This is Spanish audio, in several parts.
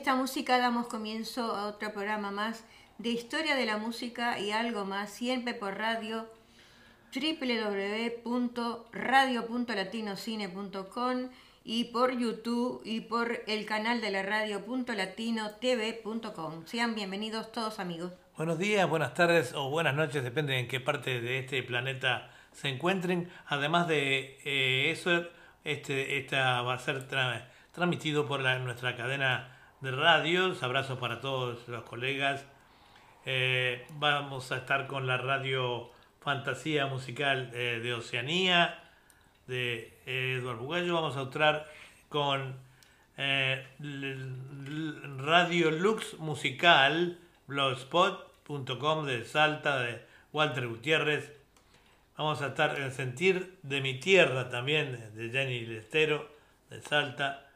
esta música damos comienzo a otro programa más de historia de la música y algo más, siempre por radio www.radio.latinocine.com y por YouTube y por el canal de la radio.latinotv.com. Sean bienvenidos todos amigos. Buenos días, buenas tardes o buenas noches, depende en qué parte de este planeta se encuentren. Además de eh, eso, este esta va a ser transmitido por nuestra cadena de radios. Abrazos para todos los colegas. Eh, vamos a estar con la radio Fantasía Musical eh, de Oceanía de Eduardo Bugallo. Vamos a entrar con eh, Radio Lux Musical, blogspot.com de Salta, de Walter Gutiérrez. Vamos a estar en Sentir de mi Tierra también, de Jenny Lestero, de Salta.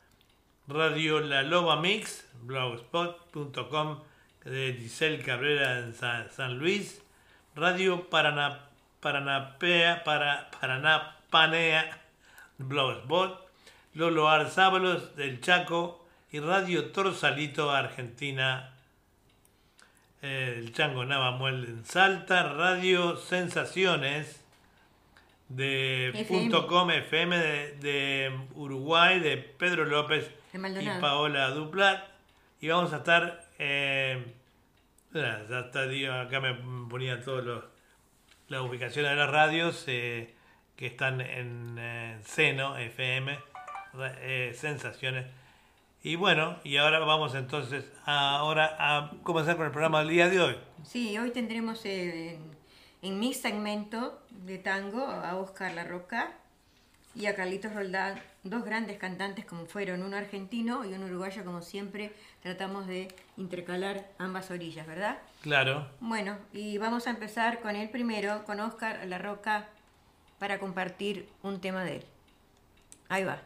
Radio La Loba Mix, blogspot.com de Giselle Cabrera en San, Luis. Radio Paraná, Paranapea, para, Paranapanea, blogspot. Lolo Arzábalos del Chaco y Radio Torsalito Argentina. El Chango Navamuel en Salta. Radio Sensaciones de FM. .com FM de, Uruguay, de Pedro López y Paola Duplat. Y vamos a estar, eh, ya está, acá me ponía todas las ubicaciones de las radios eh, que están en eh, Seno FM, Sensaciones. Y bueno, y ahora vamos entonces ahora a comenzar con el programa del día de hoy. Sí, hoy tendremos en mi segmento de tango a Oscar La Roca y a Carlitos Roldán, dos grandes cantantes como fueron, uno argentino y uno uruguayo, como siempre tratamos de intercalar ambas orillas, ¿verdad? Claro. Bueno, y vamos a empezar con el primero, con Oscar La Roca, para compartir un tema de él. Ahí va.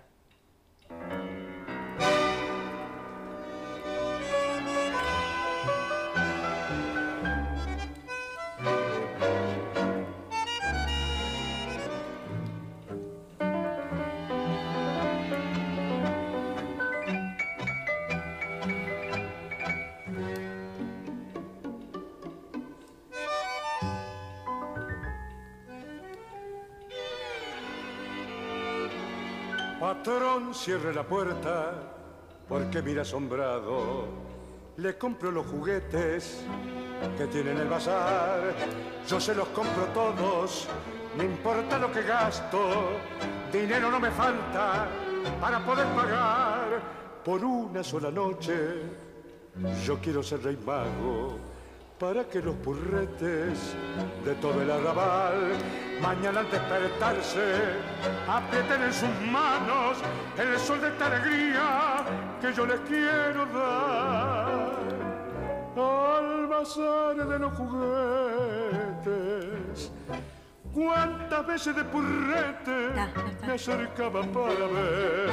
Patrón, cierre la puerta, porque mira asombrado. Le compro los juguetes que tiene en el bazar. Yo se los compro todos, no importa lo que gasto. Dinero no me falta para poder pagar por una sola noche. Yo quiero ser rey mago para que los purretes de todo el arrabal mañana al despertarse aprieten en sus manos el sol de esta alegría que yo les quiero dar al bazar de los juguetes. ¿Cuántas veces de purrete me acercaba para ver?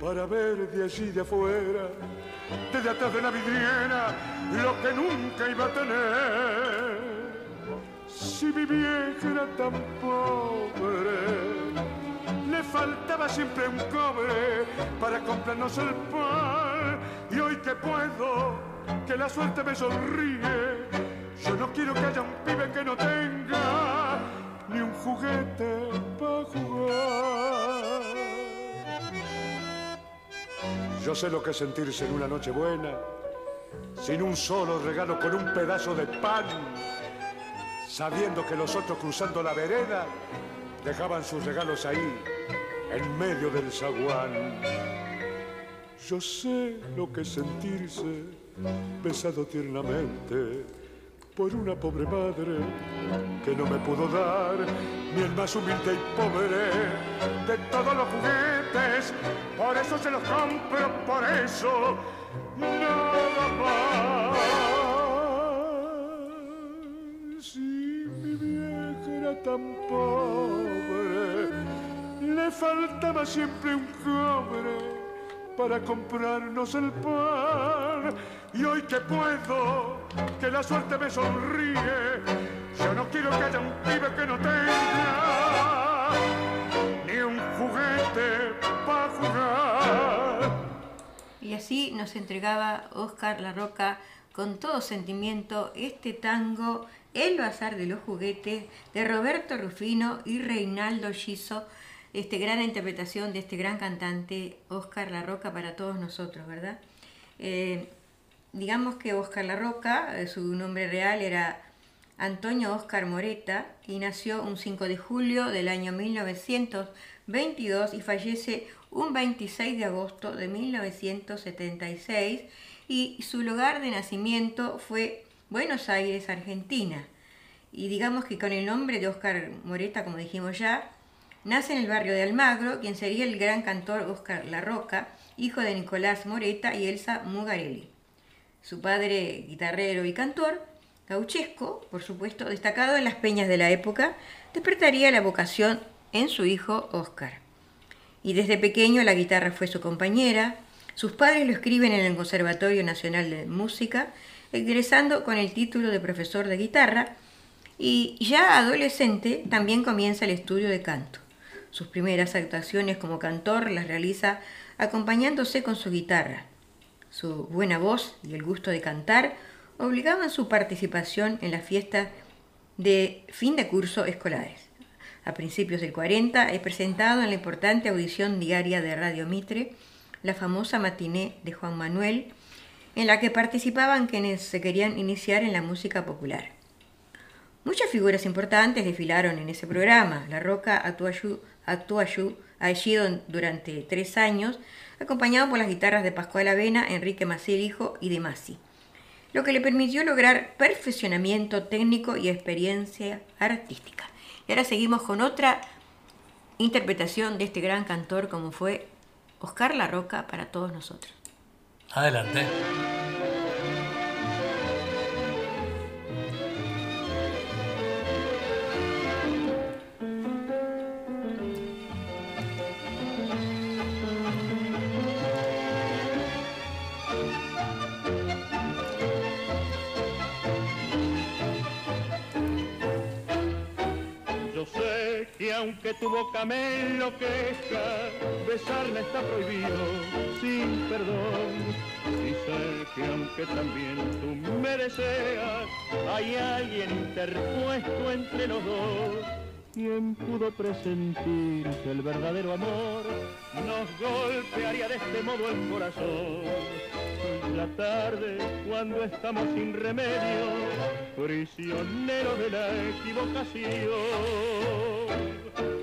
Para ver de allí de afuera desde atrás de la vidriera lo que nunca iba a tener. Si mi vieja era tan pobre, le faltaba siempre un cobre para comprarnos el pan. Y hoy que puedo, que la suerte me sonríe, yo no quiero que haya un pibe que no tenga ni un juguete para jugar. Yo sé lo que sentirse en una noche buena, sin un solo regalo, con un pedazo de pan, sabiendo que los otros cruzando la vereda dejaban sus regalos ahí, en medio del zaguán. Yo sé lo que sentirse besado tiernamente por una pobre madre que no me pudo dar ni el más humilde y pobre de todos los juguetes. Por eso se los compro, por eso nada más. Si mi vieja era tan pobre, le faltaba siempre un cobre para comprarnos el pan. Y hoy que puedo, que la suerte me sonríe, yo no quiero que haya un pibe que no tenga ni un juguete para jugar. Y así nos entregaba Oscar La Roca con todo sentimiento este tango El Bazar de los Juguetes de Roberto Rufino y Reinaldo Giso, este gran interpretación de este gran cantante Oscar La Roca para todos nosotros, ¿verdad? Eh, digamos que Oscar La Roca, eh, su nombre real era Antonio Oscar Moreta y nació un 5 de julio del año 1922 y fallece un 26 de agosto de 1976 y su lugar de nacimiento fue Buenos Aires, Argentina. Y digamos que con el nombre de Oscar Moreta, como dijimos ya, nace en el barrio de Almagro, quien sería el gran cantor Oscar La Roca, hijo de Nicolás Moreta y Elsa Mugarelli. Su padre, guitarrero y cantor, gauchesco, por supuesto, destacado en las peñas de la época, despertaría la vocación en su hijo Oscar y desde pequeño la guitarra fue su compañera. Sus padres lo escriben en el Conservatorio Nacional de Música, egresando con el título de profesor de guitarra, y ya adolescente también comienza el estudio de canto. Sus primeras actuaciones como cantor las realiza acompañándose con su guitarra. Su buena voz y el gusto de cantar obligaban su participación en las fiestas de fin de curso escolares a principios del 40, es presentado en la importante audición diaria de Radio Mitre, la famosa matiné de Juan Manuel, en la que participaban quienes se querían iniciar en la música popular. Muchas figuras importantes desfilaron en ese programa. La Roca actuó allí durante tres años, acompañado por las guitarras de Pascual Avena, Enrique Maciel Hijo y de Masi, lo que le permitió lograr perfeccionamiento técnico y experiencia artística. Y ahora seguimos con otra interpretación de este gran cantor como fue Oscar La Roca para todos nosotros. Adelante. Tu boca me enloquezca, besarla está prohibido sin perdón. Y sé que aunque también tú me deseas, hay alguien interpuesto entre los dos. ¿Quién pudo presentir que el verdadero amor nos golpearía de este modo el corazón? La tarde, cuando estamos sin remedio, prisioneros de la equivocación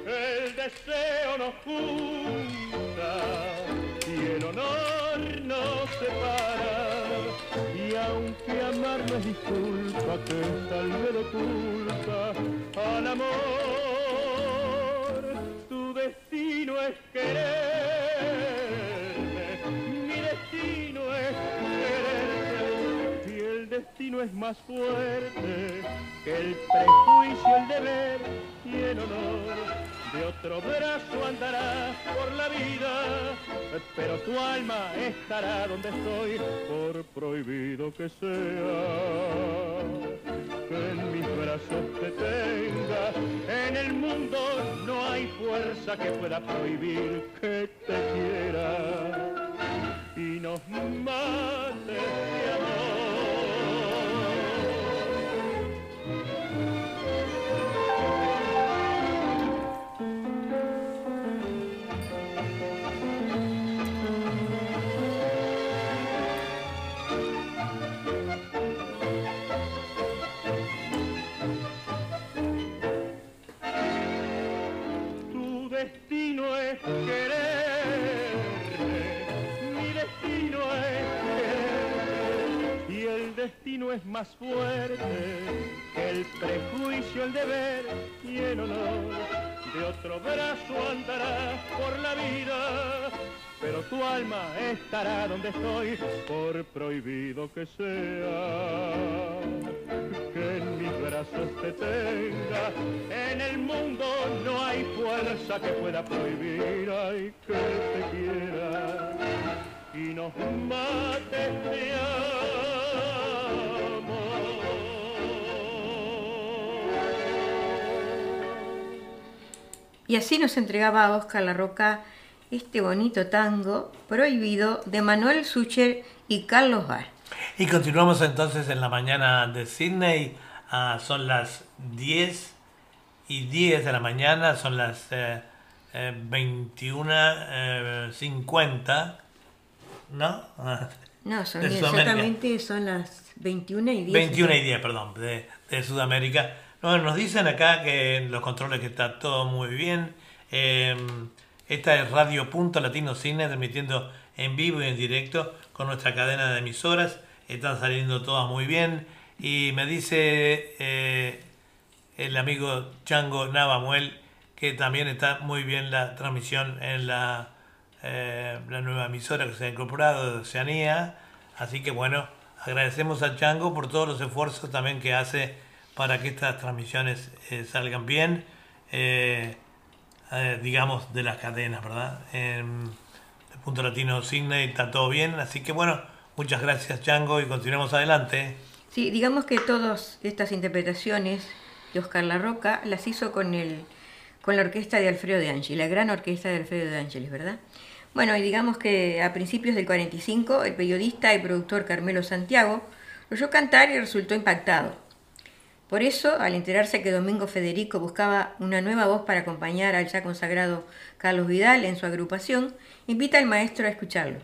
el deseo nos junta y el honor nos separa. Y aunque amar no es disculpa que salve de culpa al amor, tu destino es quererme, mi destino es quererte y el destino es más fuerte que el prejuicio, el deber y el honor de otro brazo andarás por la vida, pero tu alma estará donde estoy, por prohibido que sea. Que en mis brazos te tenga, en el mundo no hay fuerza que pueda prohibir que te quiera y nos mate destino es más fuerte que el prejuicio, el deber y el honor. De otro brazo andarás por la vida, pero tu alma estará donde estoy, por prohibido que sea. Que en mis brazos te tenga, en el mundo no hay fuerza que pueda prohibir, ay, que te quiera y nos mate Y así nos entregaba a Oscar La Roca este bonito tango prohibido de Manuel Sucher y Carlos Bar. Y continuamos entonces en la mañana de Sydney. Ah, son las 10 y 10 de la mañana, son las eh, eh, 21.50, ¿no? Ah, No, son exactamente son las 21 y 10. 21 y 10, perdón, de, de Sudamérica. No, nos dicen acá que en los controles que está todo muy bien. Eh, esta es Radio Punto Latino Cine, transmitiendo en vivo y en directo con nuestra cadena de emisoras. Están saliendo todas muy bien. Y me dice eh, el amigo Chango Navamuel que también está muy bien la transmisión en la, eh, la nueva emisora que se ha incorporado de Oceanía. Así que bueno, agradecemos a Chango por todos los esfuerzos también que hace para que estas transmisiones eh, salgan bien, eh, eh, digamos, de las cadenas, ¿verdad? En el punto latino Sydney está todo bien, así que bueno, muchas gracias Chango y continuemos adelante. Sí, digamos que todas estas interpretaciones de Oscar La Roca las hizo con, el, con la orquesta de Alfredo de Ángeles, la gran orquesta de Alfredo de Ángeles, ¿verdad? Bueno, y digamos que a principios del 45 el periodista y productor Carmelo Santiago lo oyó cantar y resultó impactado. Por eso, al enterarse que Domingo Federico buscaba una nueva voz para acompañar al ya consagrado Carlos Vidal en su agrupación, invita al maestro a escucharlo.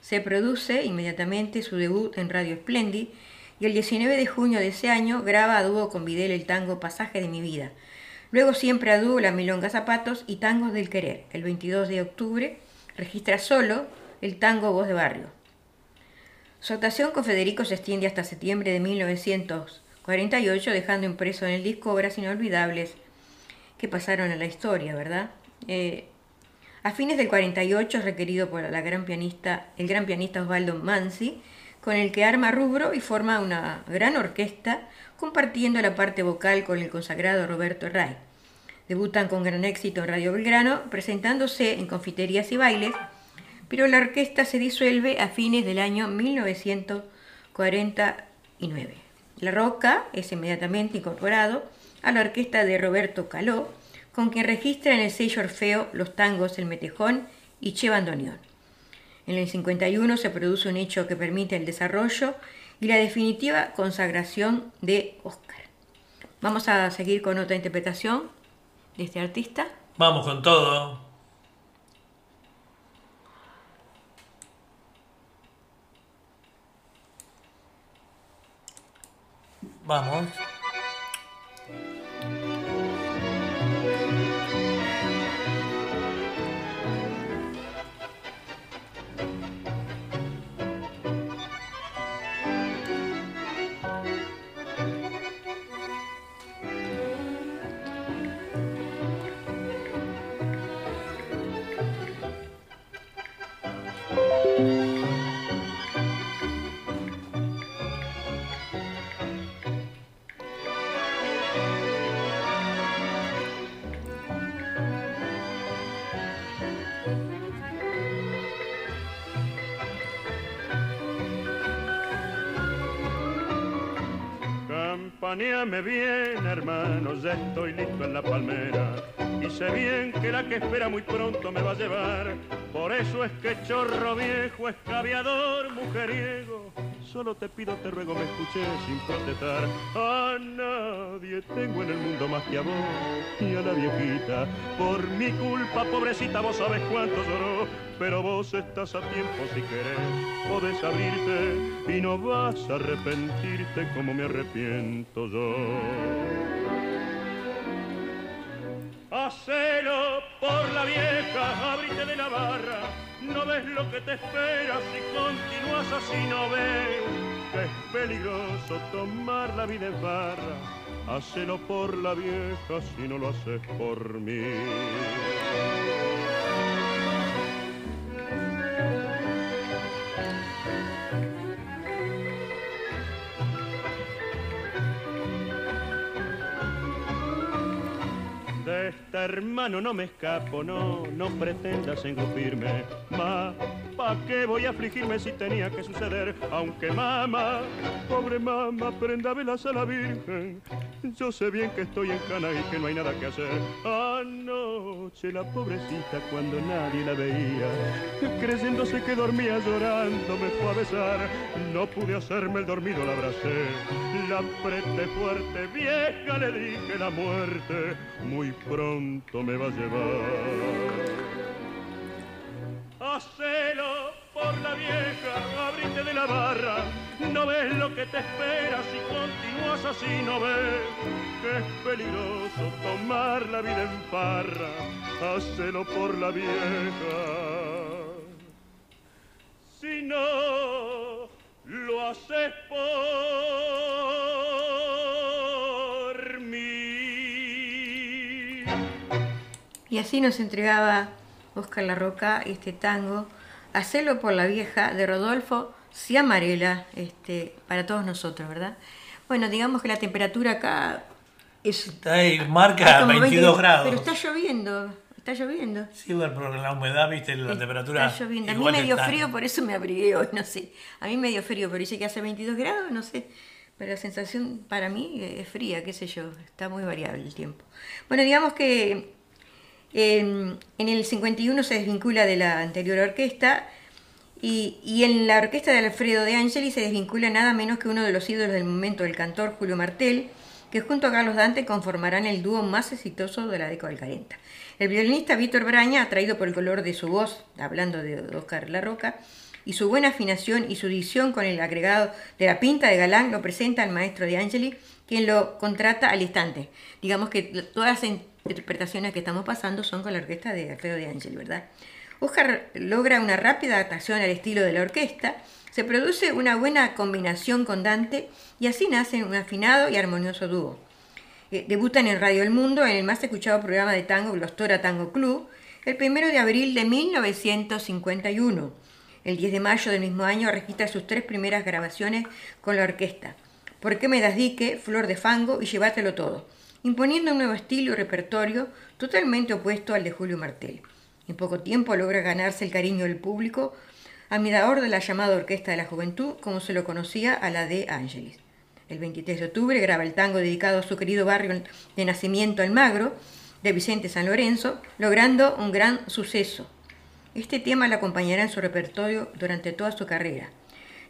Se produce inmediatamente su debut en Radio Splendid y el 19 de junio de ese año graba a dúo con Vidal el tango Pasaje de mi vida. Luego siempre a dúo La Milonga Zapatos y Tangos del Querer. El 22 de octubre registra solo el tango Voz de Barrio. Su actuación con Federico se extiende hasta septiembre de 1948, dejando impreso en el disco obras inolvidables que pasaron a la historia, ¿verdad? Eh, a fines del 48 es requerido por la gran pianista, el gran pianista Osvaldo Mansi, con el que arma rubro y forma una gran orquesta, compartiendo la parte vocal con el consagrado Roberto Ray. Debutan con gran éxito en Radio Belgrano, presentándose en confiterías y bailes, pero la orquesta se disuelve a fines del año 1949. La Roca es inmediatamente incorporado a la orquesta de Roberto Caló, con quien registra en el sello Orfeo los tangos El Metejón y Che Bandoneón. En el 51 se produce un hecho que permite el desarrollo y la definitiva consagración de Oscar. Vamos a seguir con otra interpretación de este artista. Vamos con todo. Vamos. Campaneame bien, hermano, ya estoy listo en la palmera. Y sé bien que la que espera muy pronto me va a llevar. Por eso es que chorro viejo, escaviador, mujeriego. Solo te pido, te ruego, me escuches sin protestar. A tengo en el mundo más que a vos y a la viejita. Por mi culpa, pobrecita, vos sabes cuánto lloró. Pero vos estás a tiempo si querés, podés abrirte y no vas a arrepentirte como me arrepiento yo. Hacelo por la vieja, abrite de la barra. No ves lo que te espera si continúas así, no ves es peligroso tomar la vida en barra. Hacelo por la vieja si no lo haces por mí. Hermano no me escapo, no, no pretendas engrupirme. Ma, ¿pa' qué voy a afligirme si tenía que suceder? Aunque mamá, pobre mamá, prenda velas a la Virgen. Yo sé bien que estoy en cana y que no hay nada que hacer. Anoche la pobrecita cuando nadie la veía, creyéndose que dormía llorando, me fue a besar. No pude hacerme el dormido, la abracé, la apreté fuerte, vieja, le dije la muerte, muy pronto me va a llevar. Hacelo por la vieja, abrite de la barra, no ves lo que te espera si continúas así, no ves que es peligroso tomar la vida en parra, hacelo por la vieja. Si no lo haces por Y así nos entregaba Oscar Larroca este tango, Hacelo por la vieja, de Rodolfo Ciamarela, este, para todos nosotros, ¿verdad? Bueno, digamos que la temperatura acá es... Está ahí, marca como 22 20, grados. Pero está lloviendo, está lloviendo. Sí, bueno, pero la humedad, viste, la temperatura. Está lloviendo. A mí me dio está. frío, por eso me abrigué hoy, no sé. A mí me dio frío, pero dice que hace 22 grados, no sé. Pero la sensación para mí es fría, qué sé yo. Está muy variable el tiempo. Bueno, digamos que en el 51 se desvincula de la anterior orquesta y, y en la orquesta de Alfredo de Angeli se desvincula nada menos que uno de los ídolos del momento, el cantor Julio Martel, que junto a Carlos Dante conformarán el dúo más exitoso de la década del 40. El violinista Víctor Braña, atraído por el color de su voz, hablando de Oscar La Roca, y su buena afinación y su dicción con el agregado de la pinta de galán, lo presenta al maestro de Angeli, quien lo contrata al instante. Digamos que todas las interpretaciones que estamos pasando son con la orquesta de Alfredo de Angeli, ¿verdad? Oscar logra una rápida adaptación al estilo de la orquesta, se produce una buena combinación con Dante y así nace un afinado y armonioso dúo. Eh, debutan en Radio El Mundo en el más escuchado programa de tango Glostora Tango Club el 1 de abril de 1951. El 10 de mayo del mismo año registra sus tres primeras grabaciones con la orquesta. ¿Por qué me das dique, Flor de Fango y Llévatelo todo? Imponiendo un nuevo estilo y repertorio totalmente opuesto al de Julio Martel. En poco tiempo logra ganarse el cariño del público, admirador de la llamada Orquesta de la Juventud, como se lo conocía a la de Ángeles. El 23 de octubre graba el tango dedicado a su querido barrio de nacimiento Almagro, de Vicente San Lorenzo, logrando un gran suceso. Este tema le acompañará en su repertorio durante toda su carrera.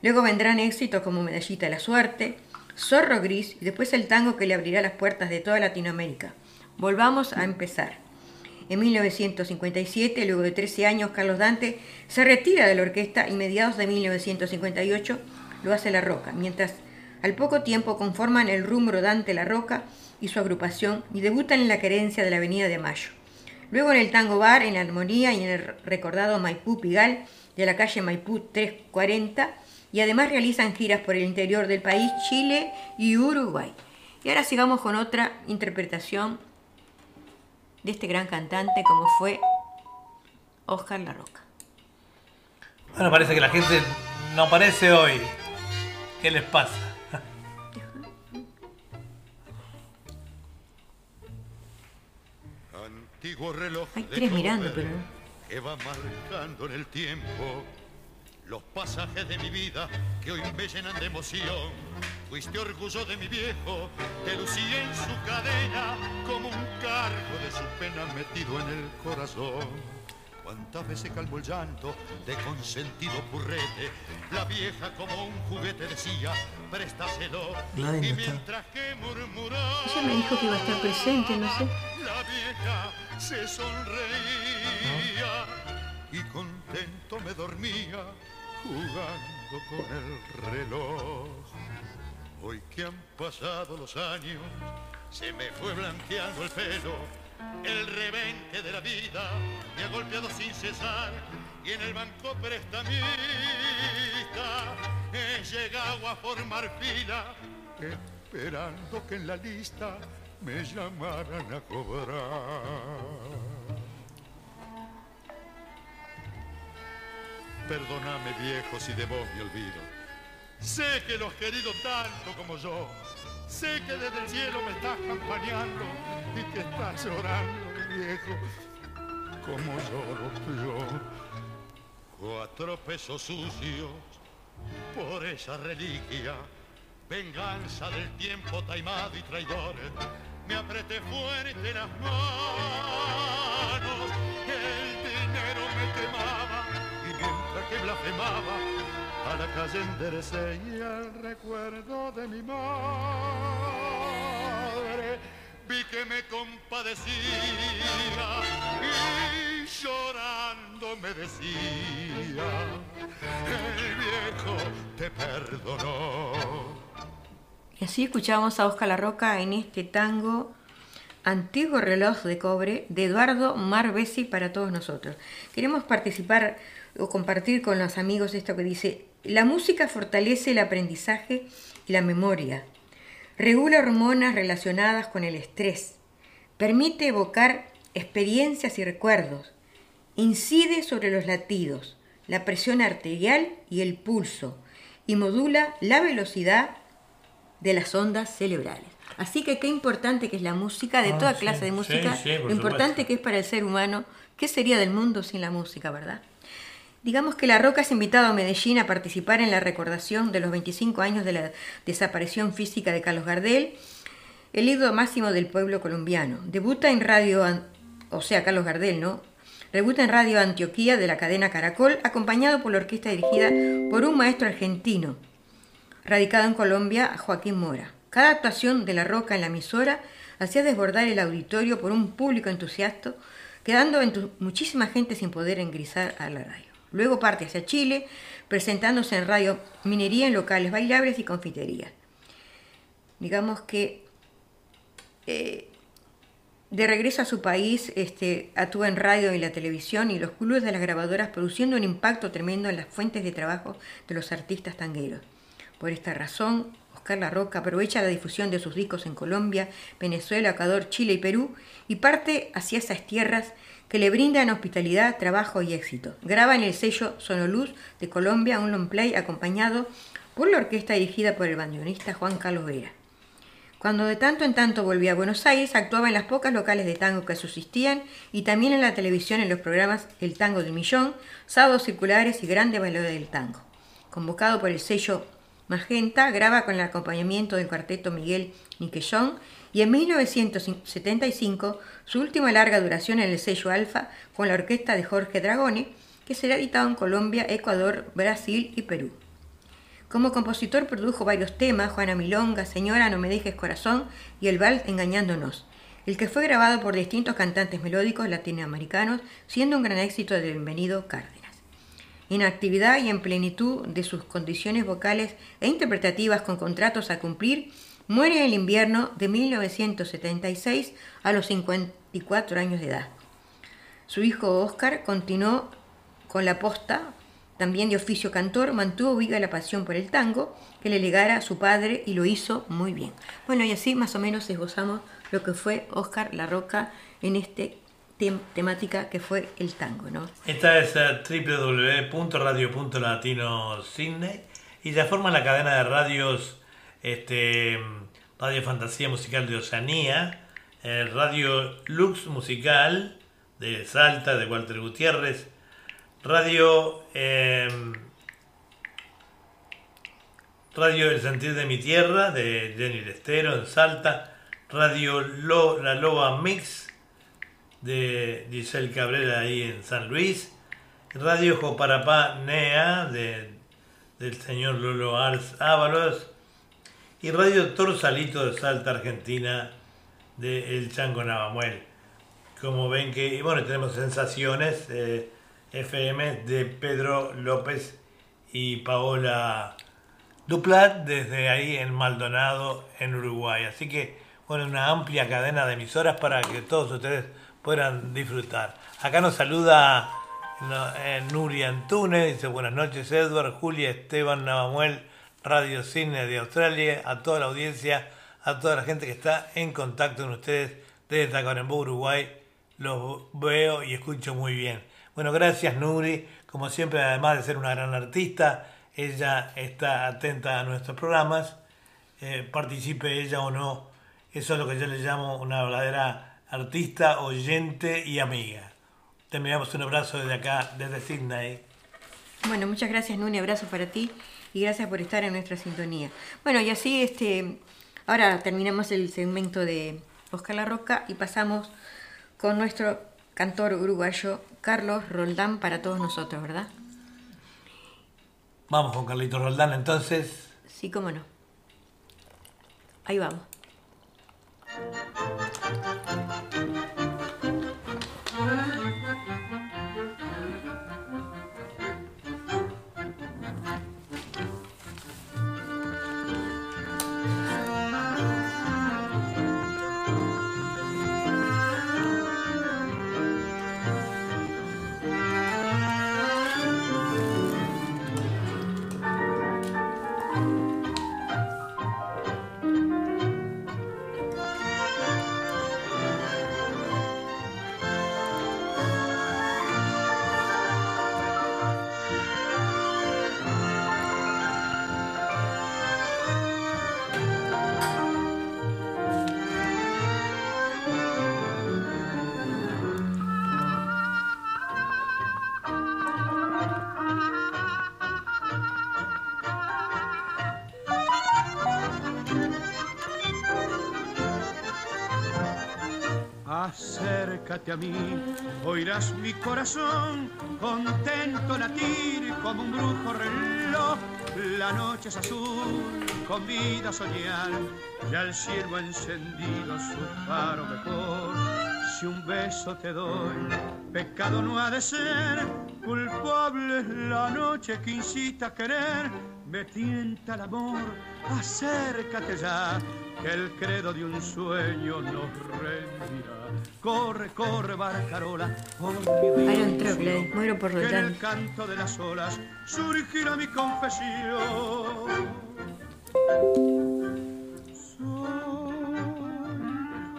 Luego vendrán éxitos como Medallita de la Suerte, Zorro Gris y después el tango que le abrirá las puertas de toda Latinoamérica. Volvamos a empezar. En 1957, luego de 13 años, Carlos Dante se retira de la orquesta y mediados de 1958 lo hace La Roca, mientras al poco tiempo conforman el rumbo Dante La Roca y su agrupación y debutan en la querencia de la Avenida de Mayo. Luego en el Tango Bar, en la Armonía y en el recordado Maipú Pigal de la calle Maipú 340 y además realizan giras por el interior del país, Chile y Uruguay. Y ahora sigamos con otra interpretación de este gran cantante como fue Oscar La Roca. Bueno, parece que la gente no aparece hoy. ¿Qué les pasa? Antiguo reloj Hay tres mirando, pero que va marcando en el tiempo los pasajes de mi vida que hoy me llenan de emoción. Fuiste orgullo de mi viejo, te lucía en su cadena como un cargo de su pena metido en el corazón. Cuántas veces calmó el llanto de consentido purrete, la vieja como un juguete decía, préstaselo. Gladys no Y está. mientras que murmuró, ella me dijo que iba a estar presente, no sé. la vieja se sonreía y contento me dormía jugando con el reloj. Hoy que han pasado los años, se me fue blanqueando el pelo. El revente de la vida me ha golpeado sin cesar y en el banco prestamista he llegado a formar fila esperando que en la lista me llamaran a cobrar. Perdóname viejo si de vos me olvido. Sé que lo has querido tanto como yo. Sé que desde el cielo me estás campaneando y que estás llorando, viejo, como lloro yo. Cuatro pesos sucios por esa reliquia, venganza del tiempo taimado y traidor. me apreté fuerte las manos, el dinero me quemaba y mientras que blasfemaba a la calle enderecé y el recuerdo de mi madre vi que me compadecía y llorando me decía, el viejo te perdonó. Y así escuchamos a Oscar La Roca en este tango Antiguo reloj de cobre de Eduardo Marbesi para todos nosotros. Queremos participar o compartir con los amigos esto que dice, la música fortalece el aprendizaje y la memoria, regula hormonas relacionadas con el estrés, permite evocar experiencias y recuerdos, incide sobre los latidos, la presión arterial y el pulso, y modula la velocidad de las ondas cerebrales. Así que qué importante que es la música, de Ah, toda sí, clase de música, sí, lo importante supuesto. que es para el ser humano, ¿qué sería del mundo sin la música, verdad? Digamos que La Roca es invitado a Medellín a participar en la recordación de los 25 años de la desaparición física de Carlos Gardel, el ídolo máximo del pueblo colombiano. Debuta en radio, o sea, Carlos Gardel, ¿no? Debuta en Radio Antioquía de la cadena Caracol, acompañado por la orquesta dirigida por un maestro argentino, radicado en Colombia, Joaquín Mora. Cada actuación de La Roca en la emisora hacía desbordar el auditorio por un público entusiasta, quedando muchísima gente sin poder ingresar a la radio. Luego parte hacia Chile, presentándose en Radio Minería en locales bailables y confiterías. Digamos que eh, de regreso a su país, este, actúa en radio y la televisión y los clubes de las grabadoras, produciendo un impacto tremendo en las fuentes de trabajo de los artistas tangueros. Por esta razón, Oscar La Roca aprovecha la difusión de sus discos en Colombia, Venezuela, Ecuador, Chile y Perú y parte hacia esas tierras que le brindan hospitalidad, trabajo y éxito. Graba en el sello Sonoluz de Colombia un long play acompañado por la orquesta dirigida por el bandoneonista Juan Carlos Vera. Cuando de tanto en tanto volvía a Buenos Aires, actuaba en las pocas locales de tango que subsistían y también en la televisión en los programas El Tango del Millón, Sábados Circulares y Grande Valor del Tango. Convocado por el sello Magenta, graba con el acompañamiento del cuarteto Miguel Niquellón y en 1975 su última larga duración en el sello Alfa con la orquesta de Jorge Dragone, que será editado en Colombia, Ecuador, Brasil y Perú. Como compositor produjo varios temas, Juana Milonga, Señora, No me dejes corazón y el vals Engañándonos, el que fue grabado por distintos cantantes melódicos latinoamericanos, siendo un gran éxito de Bienvenido Cárdenas. En actividad y en plenitud de sus condiciones vocales e interpretativas con contratos a cumplir, muere en el invierno de 1976 a los 54 años de edad. Su hijo Oscar continuó con la posta, también de oficio cantor, mantuvo viva la pasión por el tango que le legara a su padre y lo hizo muy bien. Bueno, y así más o menos esbozamos lo que fue Oscar La Roca en este tem- temática que fue el tango, ¿no? Esta es eh, www.radio.latino.cine y ya forma la cadena de radios este, Radio Fantasía Musical de Oceanía, eh, Radio Lux Musical de Salta, de Walter Gutiérrez, Radio eh, Radio El Sentir de mi Tierra de Jenny Lestero en Salta, Radio Lo- La Loba Mix de Giselle Cabrera ahí en San Luis, Radio Joparapá Nea de, del señor Lolo Ars Ábalos y Radio Torsalito de Salta, Argentina de El Chango Navamuel. Como ven que, bueno, tenemos sensaciones eh, FM de Pedro López y Paola Duplat desde ahí en Maldonado, en Uruguay. Así que, bueno, una amplia cadena de emisoras para que todos ustedes puedan disfrutar. Acá nos saluda eh, Nuria Antunes, dice buenas noches Edward, Julia, Esteban, Navamuel, Radio Cine de Australia, a toda la audiencia, a toda la gente que está en contacto con ustedes desde Tacuarembó, Uruguay. Los veo y escucho muy bien. Bueno, gracias Nuri, como siempre, además de ser una gran artista, ella está atenta a nuestros programas, eh, participe ella o no, eso es lo que yo le llamo una verdadera artista, oyente y amiga. Te enviamos un abrazo desde acá, desde Sydney. Bueno, muchas gracias, Nuni, abrazo para ti y gracias por estar en nuestra sintonía. Bueno, y así, este, ahora terminamos el segmento de, Oscar La Roca y pasamos con nuestro cantor uruguayo Carlos Roldán para todos nosotros, ¿verdad? Vamos con Carlitos Roldán entonces. Sí, cómo no. Ahí vamos. A mí, oirás mi corazón contento latir como un brujo reloj. La noche es azul, convida a soñar, ya el cielo ha encendido su faro mejor. Si un beso te doy, pecado no ha de ser, culpable noche que incita a querer, me tienta el amor, acércate ya, que el credo de un sueño nos rendirá. Corre, corre, barcarola, ilusión, Gladys, muero por que en el canto de las olas surgirá mi confesión. Soy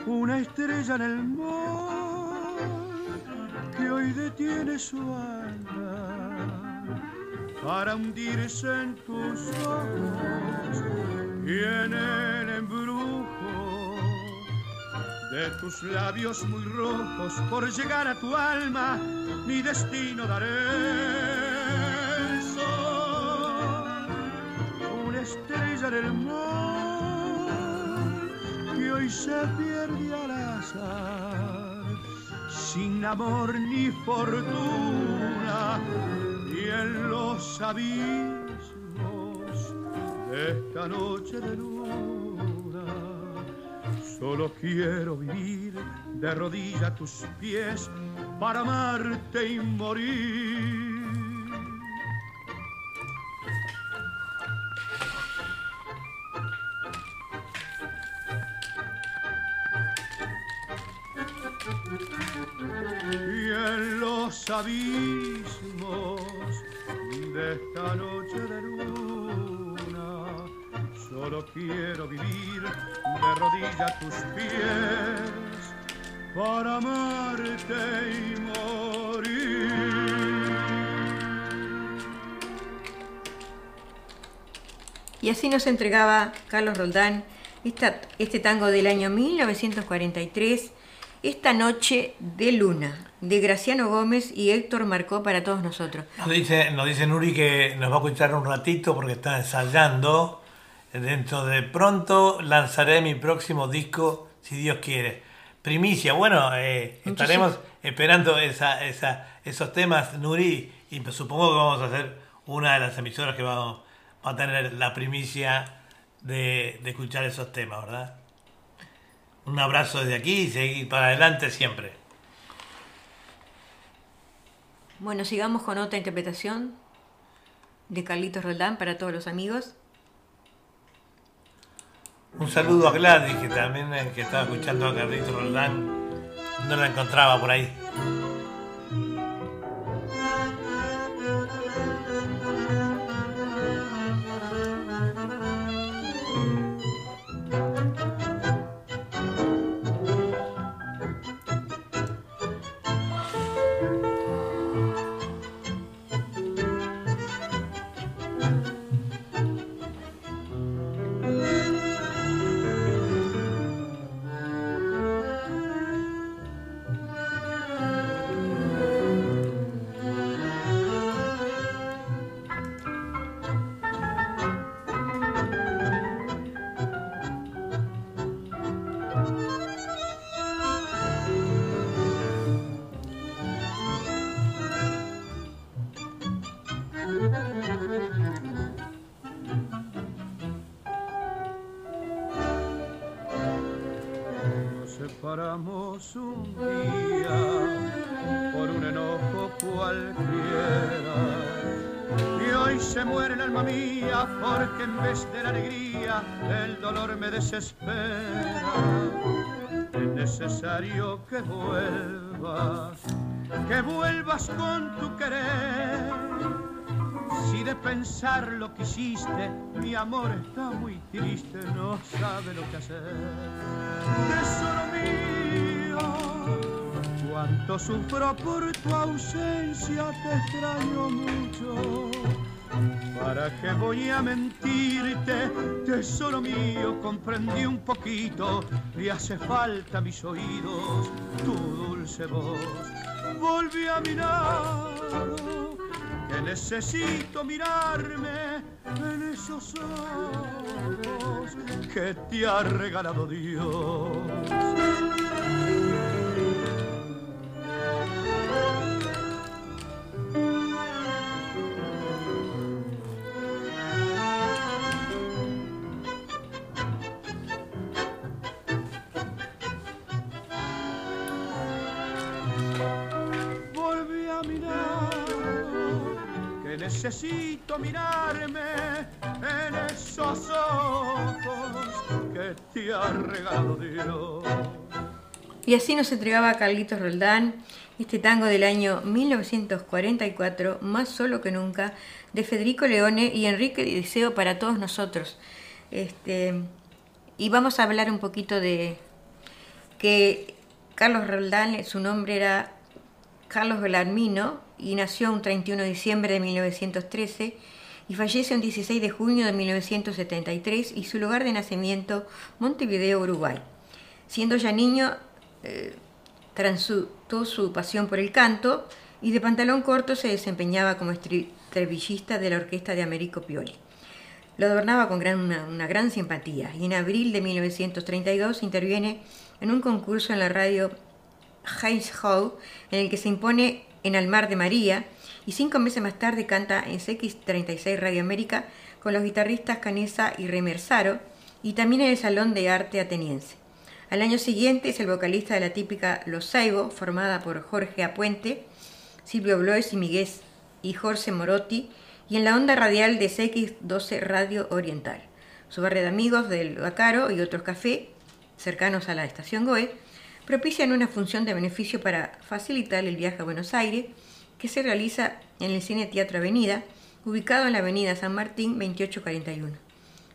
una estrella en el mar que hoy detiene su andar para hundirse en tus ojos y en el embrujo de tus labios muy rojos. Por llegar a tu alma mi destino daré. Soy una estrella del mar que hoy se pierde al azar sin amor ni fortuna en los abismos de esta noche de luna. Solo quiero vivir de rodillas a tus pies para amarte y morir en los abismos de esta noche de luna solo quiero vivir de rodillas a tus pies para amarte y morir. Y así nos entregaba Carlos Roldán esta- este tango del año 1943, Esta noche de luna, de Graciano Gómez y Héctor Marcó para todos nosotros. Nos dice, nos dice Nuri que nos va a escuchar un ratito porque está ensayando. Dentro de pronto lanzaré mi próximo disco, si Dios quiere. Primicia, bueno, eh, estaremos esperando esa, esa, esos temas, Nuri, y pues supongo que vamos a hacer una de las emisoras que vamos, va a tener la primicia de, de escuchar esos temas, ¿verdad? Un abrazo desde aquí y seguir para adelante siempre. Bueno, sigamos con otra interpretación de Carlitos Roldán para todos los amigos. Un saludo a Gladys, que también eh, que estaba escuchando a Carlito Roldán. No la encontraba por ahí. Un día por un enojo cualquiera. Y hoy se muere el alma mía porque en vez de la alegría el dolor me desespera. Es necesario que vuelvas, que vuelvas con tu querer. De pensar lo que hiciste, mi amor está muy triste, no sabe lo que hacer. Tesoro mío, cuánto sufro por tu ausencia, te extraño mucho. ¿Para qué voy a mentirte? Tesoro mío, comprendí un poquito, le hace falta mis oídos tu dulce voz. Volví a mi lado, necesito mirarme en esos ojos que te ha regalado Dios. Y así nos entregaba Carlitos Roldán este tango del año 1944, Más solo que nunca, de Federico Leone y Enrique Diceo para todos nosotros. Este, y vamos a hablar un poquito de que Carlos Roldán, su nombre era Carlos Belarmino y nació un 31 de diciembre de 1913 y fallece un 16 de junio de 1973 y su lugar de nacimiento Montevideo, Uruguay. Siendo ya niño, eh, transitó su pasión por el canto y de pantalón corto se desempeñaba como estribillista de la orquesta de Américo Pioli. Lo adornaba con gran- una, una gran simpatía y en abril de 1932 interviene en un concurso en la radio Heinz Howe, en el que se impone en Almar de María, y cinco meses más tarde canta en CX36 Radio América con los guitarristas Canesa y Remersaro, y también en el Salón de Arte Ateniense. Al año siguiente es el vocalista de la típica Los Saigo, formada por Jorge Apuente, Silvio Blois y Miguel y Jorge Morotti, y en la onda radial de CX12 Radio Oriental. Su barrio de amigos del Bacaro y otros cafés cercanos a la estación Goe propician una función de beneficio para facilitar el viaje a Buenos Aires que se realiza en el Cine Teatro Avenida, ubicado en la Avenida San Martín 2841.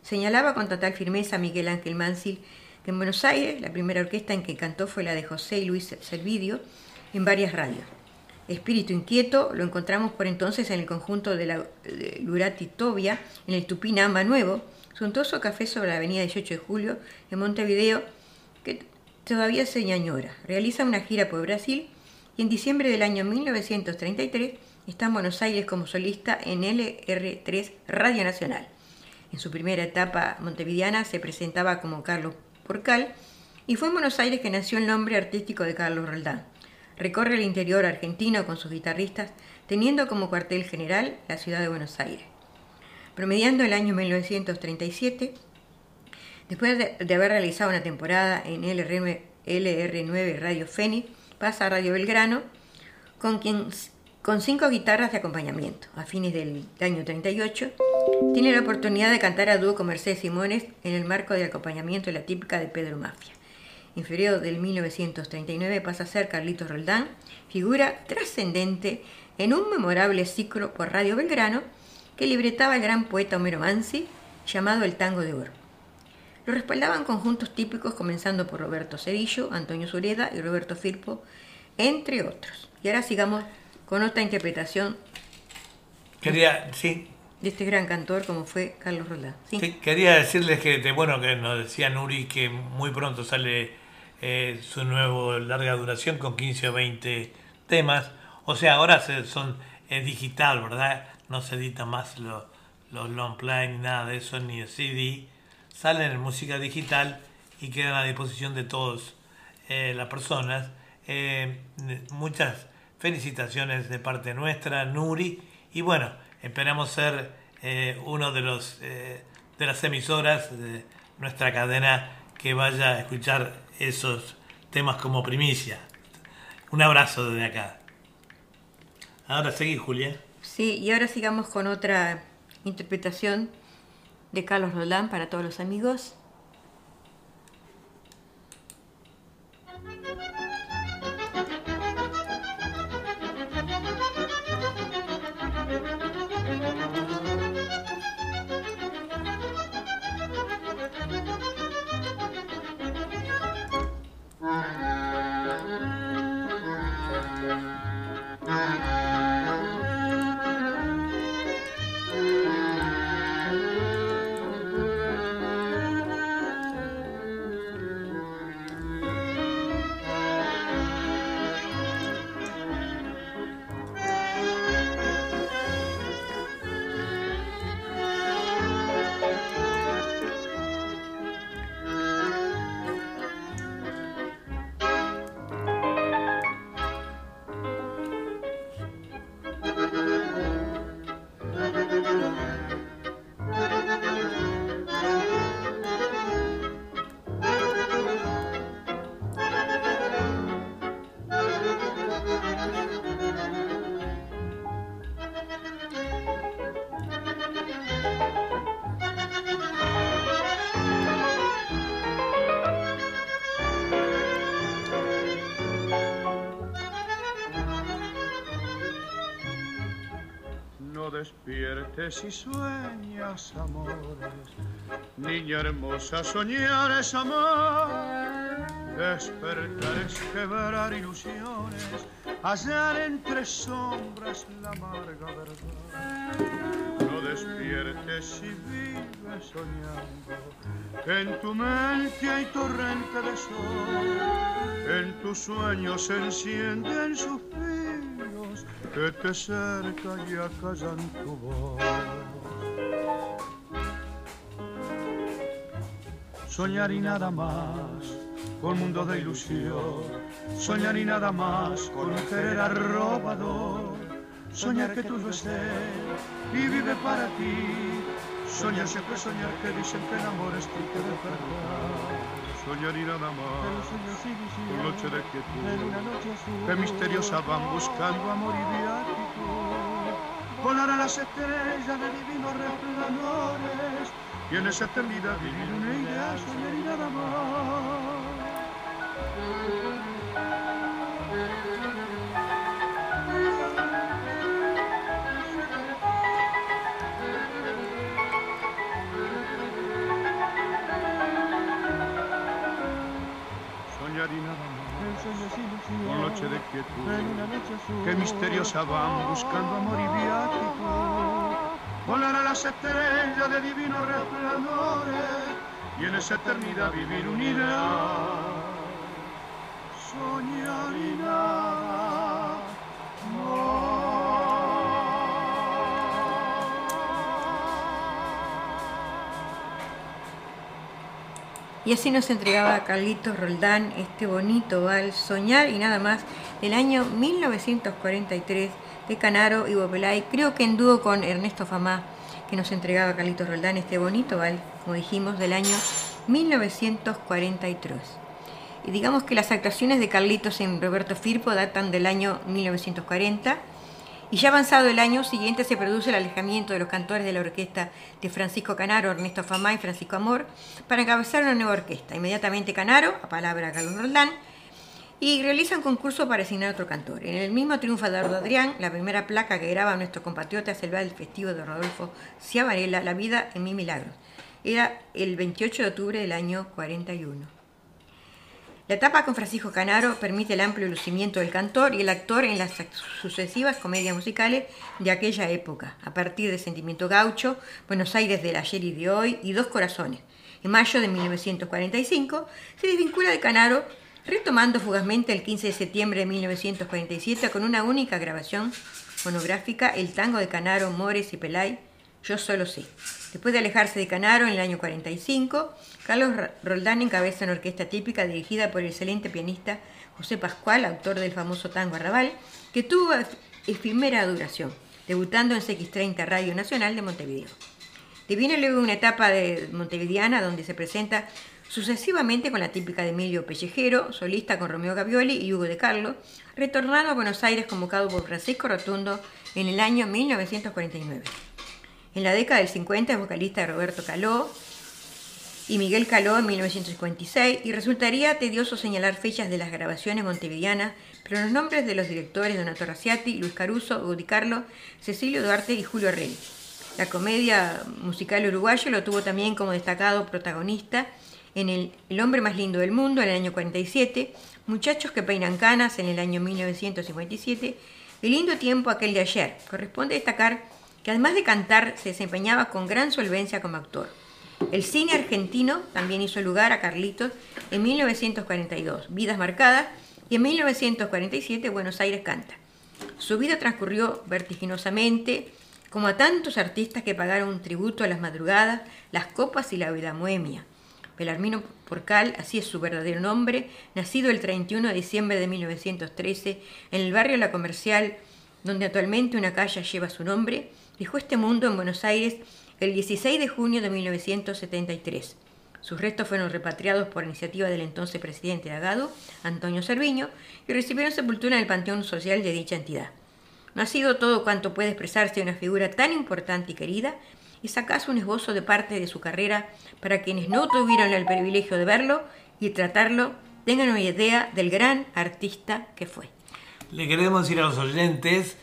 Señalaba con total firmeza Miguel Ángel Mansil que en Buenos Aires la primera orquesta en que cantó fue la de José y Luis Servidio en varias radios. Espíritu inquieto lo encontramos por entonces en el conjunto de la de Lurati Tobia, en el Tupinamba Nuevo, suntuoso café sobre la avenida 18 de Julio, en Montevideo, que todavía se añora. Realiza una gira por Brasil en diciembre del año 1933 está en Buenos Aires como solista en LR3 Radio Nacional. En su primera etapa montevideana se presentaba como Carlos Porcal y fue en Buenos Aires que nació el nombre artístico de Carlos Roldán. Recorre el interior argentino con sus guitarristas, teniendo como cuartel general la ciudad de Buenos Aires. Promediando el año 1937, después de, haber realizado una temporada en LR9, LR9 Radio Fénix, pasa a Radio Belgrano, con, quien, con cinco guitarras de acompañamiento. A fines del año 38, tiene la oportunidad de cantar a dúo con Mercedes Simones en el marco del acompañamiento de la típica de Pedro Mafia. En febrero del 1939 pasa a ser Carlitos Roldán, figura trascendente en un memorable ciclo por Radio Belgrano que libretaba el gran poeta Homero Mansi, llamado El Tango de Oro. Lo respaldaban conjuntos típicos comenzando por Roberto Cedillo, Antonio Sureda y Roberto Firpo, entre otros. Y ahora sigamos con otra interpretación Quería, sí, de este gran cantor como fue Carlos Roldán. ¿sí? que- quería decirles que, de- bueno, que nos decía Nuri que muy pronto sale eh, su nuevo larga duración con 15 o 20 temas. O sea, ahora se- son es digital, ¿verdad? No se edita más lo- los long play ni nada de eso, ni el CD. Salen en música digital y quedan a disposición de todas las personas. Eh, muchas felicitaciones de parte nuestra, Nuri. Y bueno, esperamos ser eh, uno de los eh, de las emisoras de nuestra cadena que vaya a escuchar esos temas como primicia. Un abrazo desde acá. Ahora seguí, Julia. Sí, y ahora sigamos con otra interpretación de Carlos Roldán para todos los amigos. Despiertes y sueñas amores, niña hermosa, soñar es amar. Despertar es quebrar ilusiones, hallar entre sombras la amarga verdad. No despiertes y vives soñando, en tu mente hay torrente de sol, en tus sueños se encienden suspiros que te cerca y acallan tu voz. Soñar y nada más, con mundo de ilusión. Soñar y nada más, con un querer arrobador. Soñar que tú lo estés y vive para ti. Soñar siempre soñar que dicen que el amor es triste de verdad. Soñar y nada más, con noche de quietud. Que misteriosa van buscando amor y viático. Volar a las estrellas de divinos resplandores. Y en esa eternidad vivir una idea, soñar y nada más. Con noche de quietud, que misteriosa van buscando amor y viático, volar a las estrellas de divinos resplandores y en esa eternidad vivir unida. Soñar y nada Y así nos entregaba Carlitos Roldán este bonito vals Soñar y nada más del año 1943 de Canaro y Bopelay, creo que en dúo con Ernesto Famá, que nos entregaba Carlitos Roldán este bonito vals, como dijimos, del año 1943. Y digamos que las actuaciones de Carlitos en Roberto Firpo datan del año 1940 y ya avanzado el año siguiente se produce el alejamiento de los cantores de la orquesta de Francisco Canaro, Ernesto Famá y Francisco Amor para encabezar una nueva orquesta. Inmediatamente Canaro, a palabra de Carlos Roldán, y realiza un concurso para asignar otro cantor. En el mismo triunfa Eduardo Adrián, la primera placa que graba nuestro compatriota es el festivo de Rodolfo Ciavarela, La vida en mi milagro. Era el 28 de octubre del año 41. La etapa con Francisco Canaro permite el amplio lucimiento del cantor y el actor en las sucesivas comedias musicales de aquella época, a partir de Sentimiento Gaucho, Buenos Aires del ayer y de hoy y Dos Corazones. En mayo de 1945 se desvincula de Canaro, retomando fugazmente el 15 de septiembre de 1947 con una única grabación monográfica, El tango de Canaro, Mores y Pelay, Yo solo sé. Después de alejarse de Canaro en el año 45, Carlos Roldán encabeza una orquesta típica dirigida por el excelente pianista José Pascual, autor del famoso tango Arrabal, que tuvo efímera duración, debutando en CX30 Radio Nacional de Montevideo. Deviene luego una etapa de montevideana donde se presenta sucesivamente con la típica de Emilio Pellejero, solista con Romeo Gavioli y Hugo de Carlo, retornado a Buenos Aires convocado por Francisco Rotundo en el año 1949. En la década del 50 es vocalista de Roberto Caló y Miguel Caló en 1956 y resultaría tedioso señalar fechas de las grabaciones montevideanas, pero los nombres de los directores Donato Raciati, Luis Caruso, de Carlo, Cecilio Duarte y Julio Rey. La comedia musical uruguayo lo tuvo también como destacado protagonista en el, el, hombre más lindo del mundo en el año 47, Muchachos que peinan canas en el año 1957, El lindo tiempo aquel de ayer. Corresponde destacar que además de cantar se desempeñaba con gran solvencia como actor. El cine argentino también hizo lugar a Carlitos en 1942, Vidas Marcadas, y en 1947 Buenos Aires canta. Su vida transcurrió vertiginosamente, como a tantos artistas que pagaron un tributo a las madrugadas, las copas y la vida moemia. Belarmino Porcal, así es su verdadero nombre, nacido el 31 de diciembre de 1913 en el barrio La Comercial, donde actualmente una calle lleva su nombre, dejó este mundo en Buenos Aires el 16 de junio de 1973. Sus restos fueron repatriados por iniciativa del entonces presidente de Agado, Antonio Cerviño, y recibieron sepultura en el Panteón Social de dicha entidad. No ha sido todo cuanto puede expresarse de una figura tan importante y querida, es acaso un esbozo de parte de su carrera para quienes no tuvieron el privilegio de verlo y tratarlo tengan una idea del gran artista que fue. Le queremos decir a los oyentes,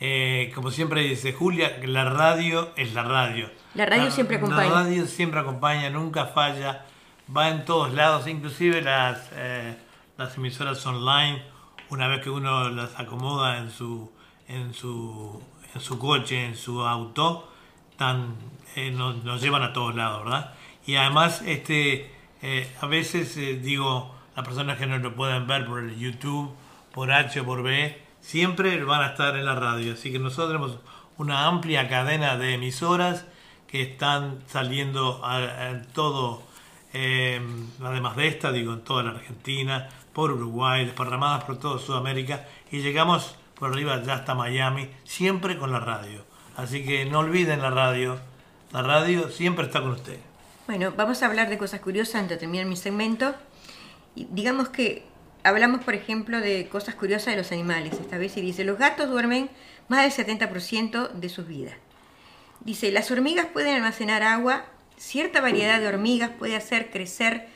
eh, como siempre dice Julia, la radio es la radio. La radio siempre acompaña. La radio siempre acompaña, nunca falla, va en todos lados, inclusive las, eh, las emisoras online, una vez que uno las acomoda en su, en su, en su coche, en su auto, tan, eh, nos, nos, llevan a todos lados, ¿verdad? Y además, este, eh, a veces eh, digo, las personas que no lo pueden ver por el YouTube, por H o por B, siempre van a estar en la radio. Así que nosotros tenemos una amplia cadena de emisoras que están saliendo en todo, eh, además de esta, digo, en toda la Argentina, por Uruguay, desparramadas por toda Sudamérica, y llegamos por arriba ya hasta Miami, siempre con la radio. Así que no olviden la radio. La radio siempre está con usted. Bueno, vamos a hablar de cosas curiosas antes de terminar mi segmento. Digamos que hablamos, por ejemplo, de cosas curiosas de los animales. Esta vez se dice, los gatos duermen más del 70% de sus vidas. Dice, las hormigas pueden almacenar agua. Cierta variedad de hormigas puede hacer crecer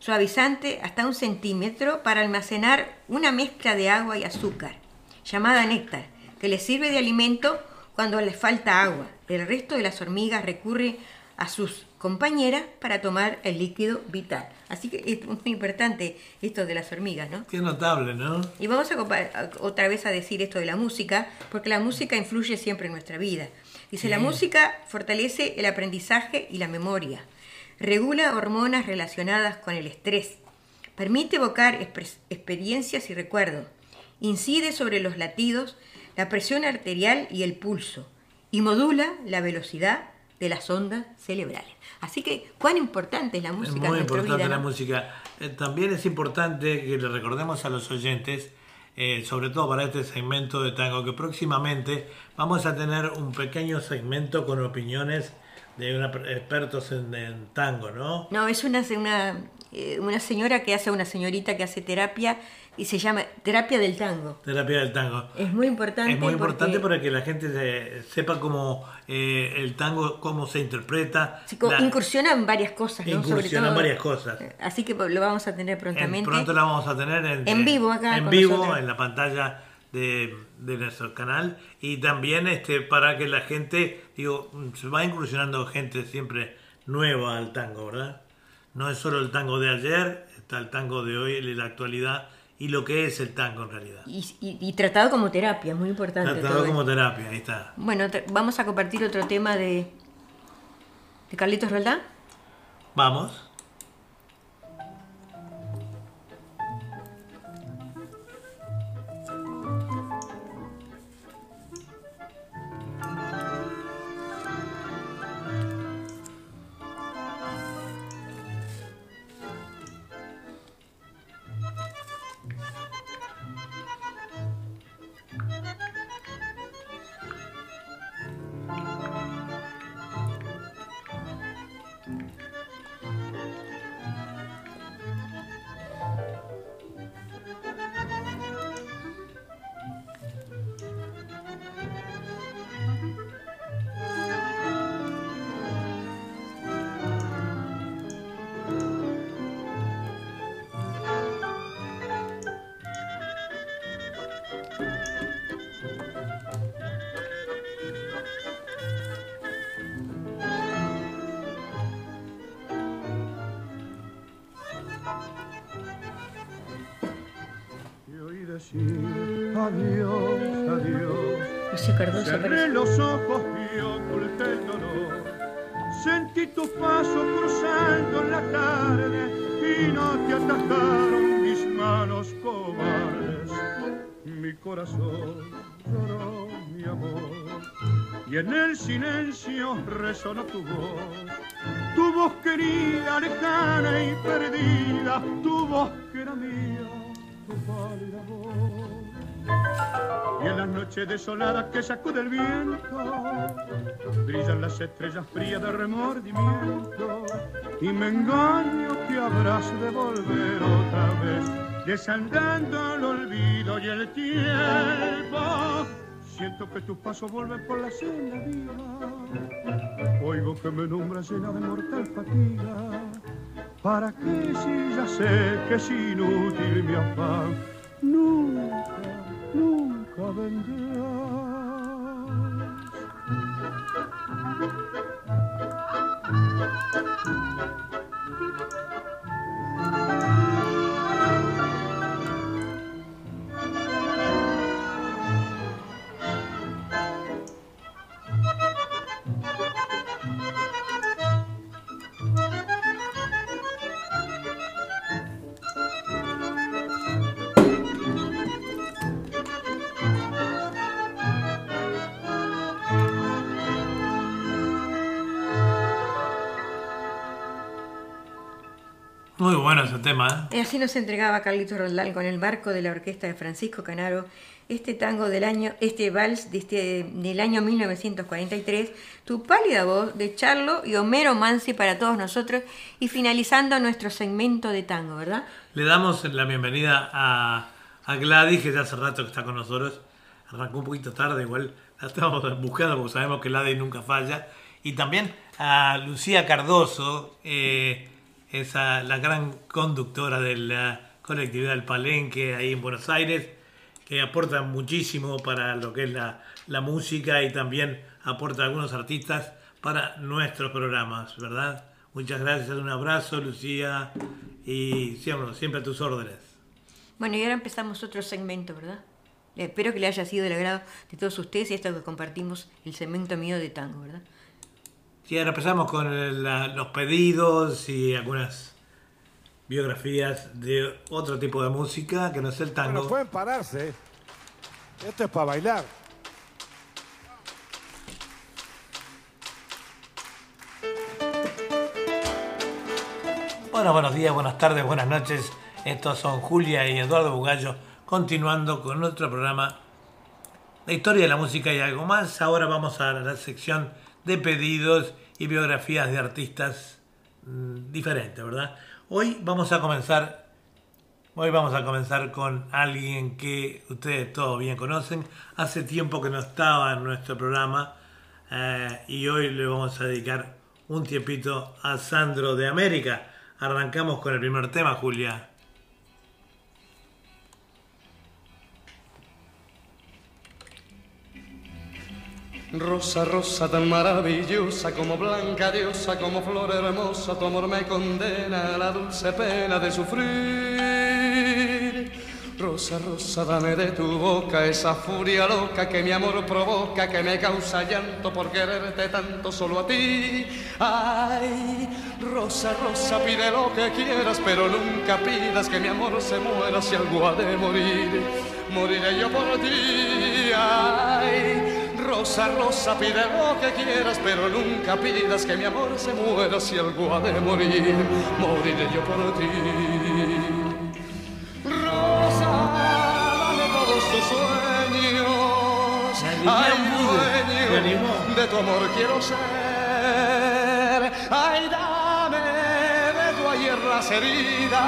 suavizante hasta un centímetro para almacenar una mezcla de agua y azúcar, llamada néctar, que les sirve de alimento cuando les falta agua. El resto de las hormigas recurre a sus compañeras para tomar el líquido vital. Así que es muy importante esto de las hormigas, ¿no? Qué notable, ¿no? Y vamos a, otra vez a decir esto de la música, porque la música influye siempre en nuestra vida. Dice, sí. la música fortalece el aprendizaje y la memoria, regula hormonas relacionadas con el estrés, permite evocar experiencias y recuerdos, incide sobre los latidos, la presión arterial y el pulso, y modula la velocidad de las ondas cerebrales. Así que, ¿cuán importante es la música es muy en importante vida? la ¿no? música. Eh, también es importante que le recordemos a los oyentes, eh, sobre todo para este segmento de tango, que próximamente vamos a tener un pequeño segmento con opiniones de una, expertos en, en, tango, ¿no? No, es una, una, eh, una señora que hace, una señorita que hace terapia y se llama terapia del tango. Terapia del tango. Es muy importante. Es muy importante porque... para que la gente se, sepa cómo eh, el tango, cómo se interpreta. Sí, la... Incursiona en varias cosas, ¿no? Incursiona en varias cosas. Así que lo vamos a tener prontamente. En, pronto la vamos a tener en, en vivo acá. En vivo, nosotros. en la pantalla de, de, nuestro canal. Y también este para que la gente, digo, se va incursionando gente siempre nueva al tango, ¿verdad? No es solo el tango de ayer, está el tango de hoy, la actualidad y lo que es el tango en realidad. Y, y, y tratado como terapia, muy importante. Tratado como esto. terapia, ahí está. Bueno, vamos a compartir otro tema de, de Carlitos Roldán. Vamos. Y en el silencio resonó tu voz. Tu voz querida, lejana y perdida, tu voz que era mía, tu pálida voz. Y en las noches desoladas que sacude el viento, brillan las estrellas frías de remordimiento. Y me engaño que habrás de volver otra vez, desandando el olvido y el tiempo. Siento que tus pasos vuelven por la senda viva. Oigo que me nombras llena de mortal fatiga. ¿Para qué si ya sé que es inútil mi afán? Nunca, nunca vendrás. Tema, ¿eh? Y así nos entregaba Carlitos Roldán con el marco de la orquesta de Francisco Canaro este tango del año, este vals de este- del año 1943, Tu pálida voz de Charlo y Homero Mansi para todos nosotros y finalizando nuestro segmento de tango, ¿verdad? Le damos la bienvenida a, a Gladys, que ya hace rato que está con nosotros. Arrancó un poquito tarde, igual la estamos buscando porque sabemos que Gladys nunca falla. Y también a Lucía Cardoso, eh, esa, la gran conductora de la colectividad del Palenque ahí en Buenos Aires, que aporta muchísimo para lo que es la, la música y también aporta algunos artistas para nuestros programas, ¿verdad? Muchas gracias, un abrazo, Lucía, y siempre, siempre a tus órdenes. Bueno, y ahora empezamos otro segmento, ¿verdad? Espero que le haya sido del agrado de todos ustedes y esto que compartimos, el segmento mío de tango, ¿verdad? Y ahora empezamos con el- la- los pedidos y algunas biografías de otro tipo de música que no es el tango. Bueno, pueden pararse. Esto es para bailar. Bueno, buenos días, buenas tardes, buenas noches. Estos son Julia y Eduardo Bugallo, continuando con nuestro programa La historia de la música y algo más. Ahora vamos a la sección de pedidos y biografías de artistas mm, diferentes, ¿verdad? Hoy vamos a comenzar Hoy vamos a comenzar con alguien que ustedes todos bien conocen. Hace tiempo que no estaba en nuestro programa eh, y hoy le vamos a dedicar un tiempito a Sandro de América. Arrancamos con el primer tema, Julia. Rosa, rosa tan maravillosa, como blanca diosa, como flor hermosa, tu amor me condena a la dulce pena de sufrir. Rosa, rosa, dame de tu boca esa furia loca que mi amor provoca, que me causa llanto por quererte tanto solo a ti. Ay, rosa, rosa, pide lo que quieras, pero nunca pidas que mi amor se muera si algo ha de morir. Moriré yo por ti. Ay, Rosa, rosa, pide lo que quieras, pero nunca pidas que mi amor se muera si algo ha de morir. Moriré yo por ti. Rosa, dame todos tus sueños. Ay, dueño de tu amor quiero ser. Ay, dame de tu ayer las heridas.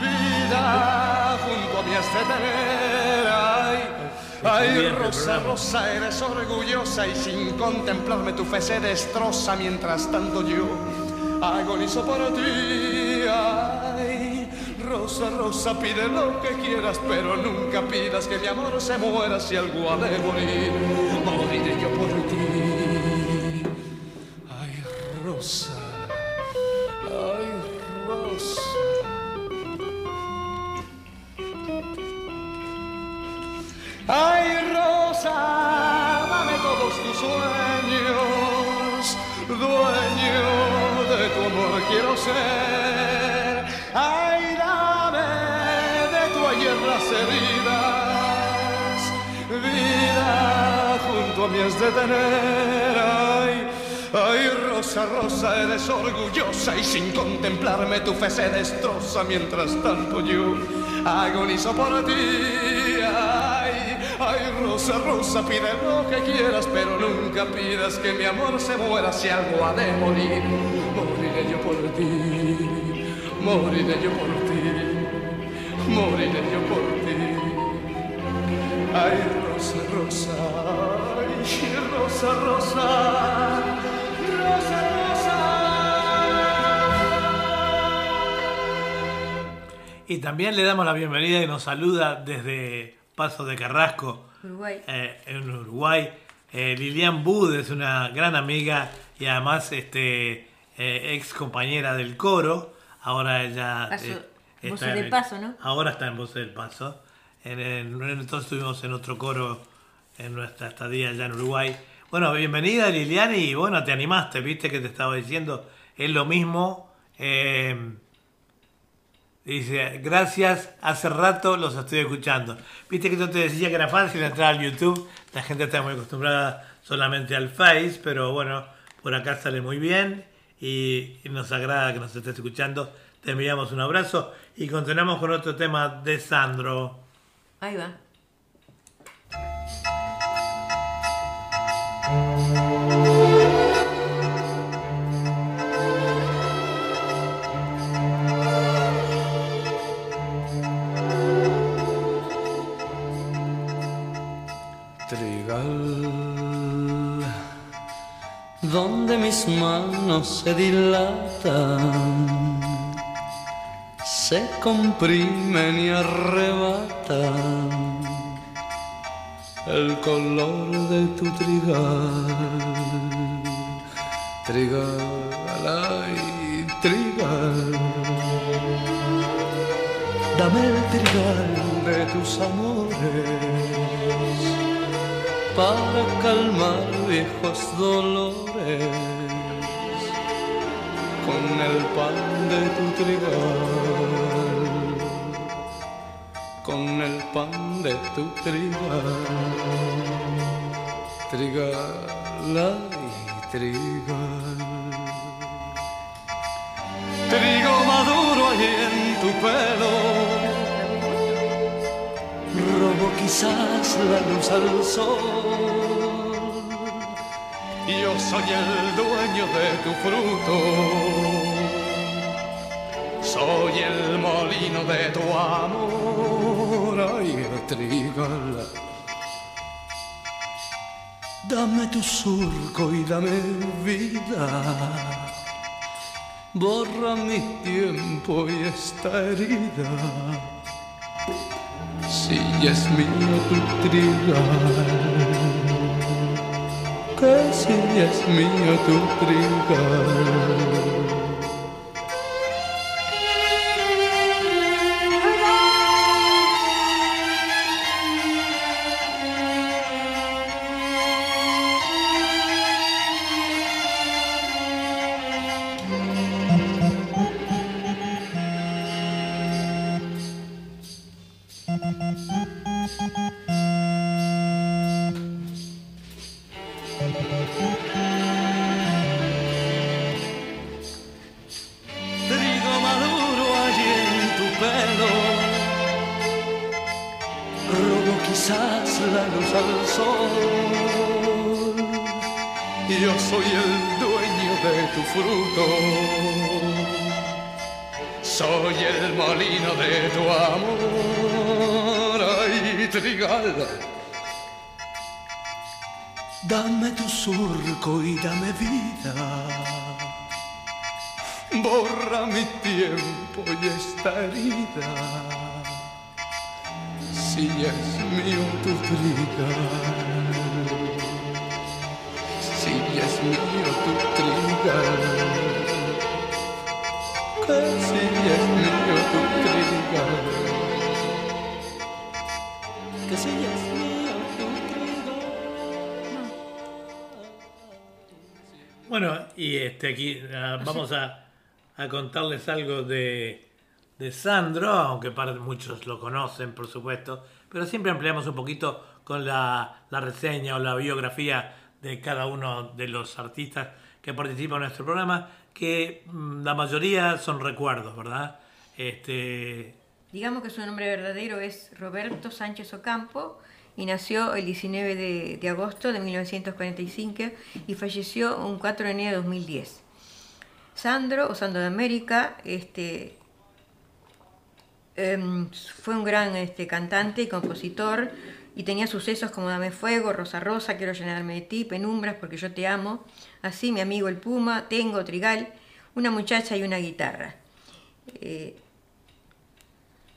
Vida junto a de tener. Ay, Rosa. Rosa, eres orgullosa y sin contemplarme tu fe se destroza mientras tanto yo agonizo por ti. Ay, Rosa, Rosa, pide lo que quieras, pero nunca pidas que mi amor se muera si algo ha de morir. Moriré yo por ti. Ay, Rosa. Todos tus sueños, dueño de tu amor quiero ser. Ay, dame de tu ayer las heridas, vida junto a mí es de tener. Ay, Ay, Rosa, Rosa, eres orgullosa y sin contemplarme tu fe se destroza mientras tanto yo agonizo por ti. Ay, Rosa, Rosa, pide lo que quieras, pero nunca pidas que mi amor se muera si algo ha de morir. Moriré yo por ti, moriré yo por ti, moriré yo por ti. Ay, Rosa, Rosa, ay, Rosa, Rosa, Rosa, Y también le damos la bienvenida y nos saluda desde Paso de Carrasco, Uruguay. eh, en Uruguay. Eh, Lilian Bud es una gran amiga y además este, eh, ex compañera del coro. Ahora ella Paso- eh, Voces en del el- Paso, ¿no? Ahora está en Voces del Paso. En, en- entonces estuvimos en otro coro en nuestra estadía allá en Uruguay. Bueno, bienvenida Lilian y bueno, te animaste, viste que te estaba diciendo. Es lo mismo. eh, Dice, gracias, hace rato los estoy escuchando. Viste que yo te decía que era fácil entrar al YouTube, la gente está muy acostumbrada solamente al Face, pero bueno, por acá sale muy bien y, nos agrada que nos estés escuchando. Te enviamos un abrazo y continuamos con otro tema de Sandro. Ahí va. Donde mis manos se dilatan, se comprimen y arrebatan el color de tu trigal. Trigal, ay, trigal. Dame el trigal de tus amores para calmar viejos dolores con el pan de tu trigal, con el pan de tu trigal, trigal, ay, trigal. Trigo maduro allí en tu pelo robo quizás la luz al sol. Yo soy el dueño de tu fruto, soy el molino de tu amor. Ay, trigala. Dame tu surco y dame vida. Borra mi tiempo y esta herida si es mío tu trigal, que si es mío tu trigal. Contarles algo de, de Sandro, aunque para muchos lo conocen, por supuesto, pero siempre ampliamos un poquito con la, la reseña o la biografía de cada uno de los artistas que participan en nuestro programa, que mm, la mayoría son recuerdos, ¿verdad? Este, Digamos que su nombre verdadero es Roberto Sánchez Ocampo y nació el 19 de, de agosto de 1945 y falleció un 4 de enero de 2010. Sandro, o Sandro de América, este, em, fue un gran este, cantante y compositor y tenía sucesos como Dame Fuego, Rosa Rosa, Quiero llenarme de ti, Penumbras porque yo te amo, así mi amigo el Puma, Tengo, Trigal, una muchacha y una guitarra. Eh,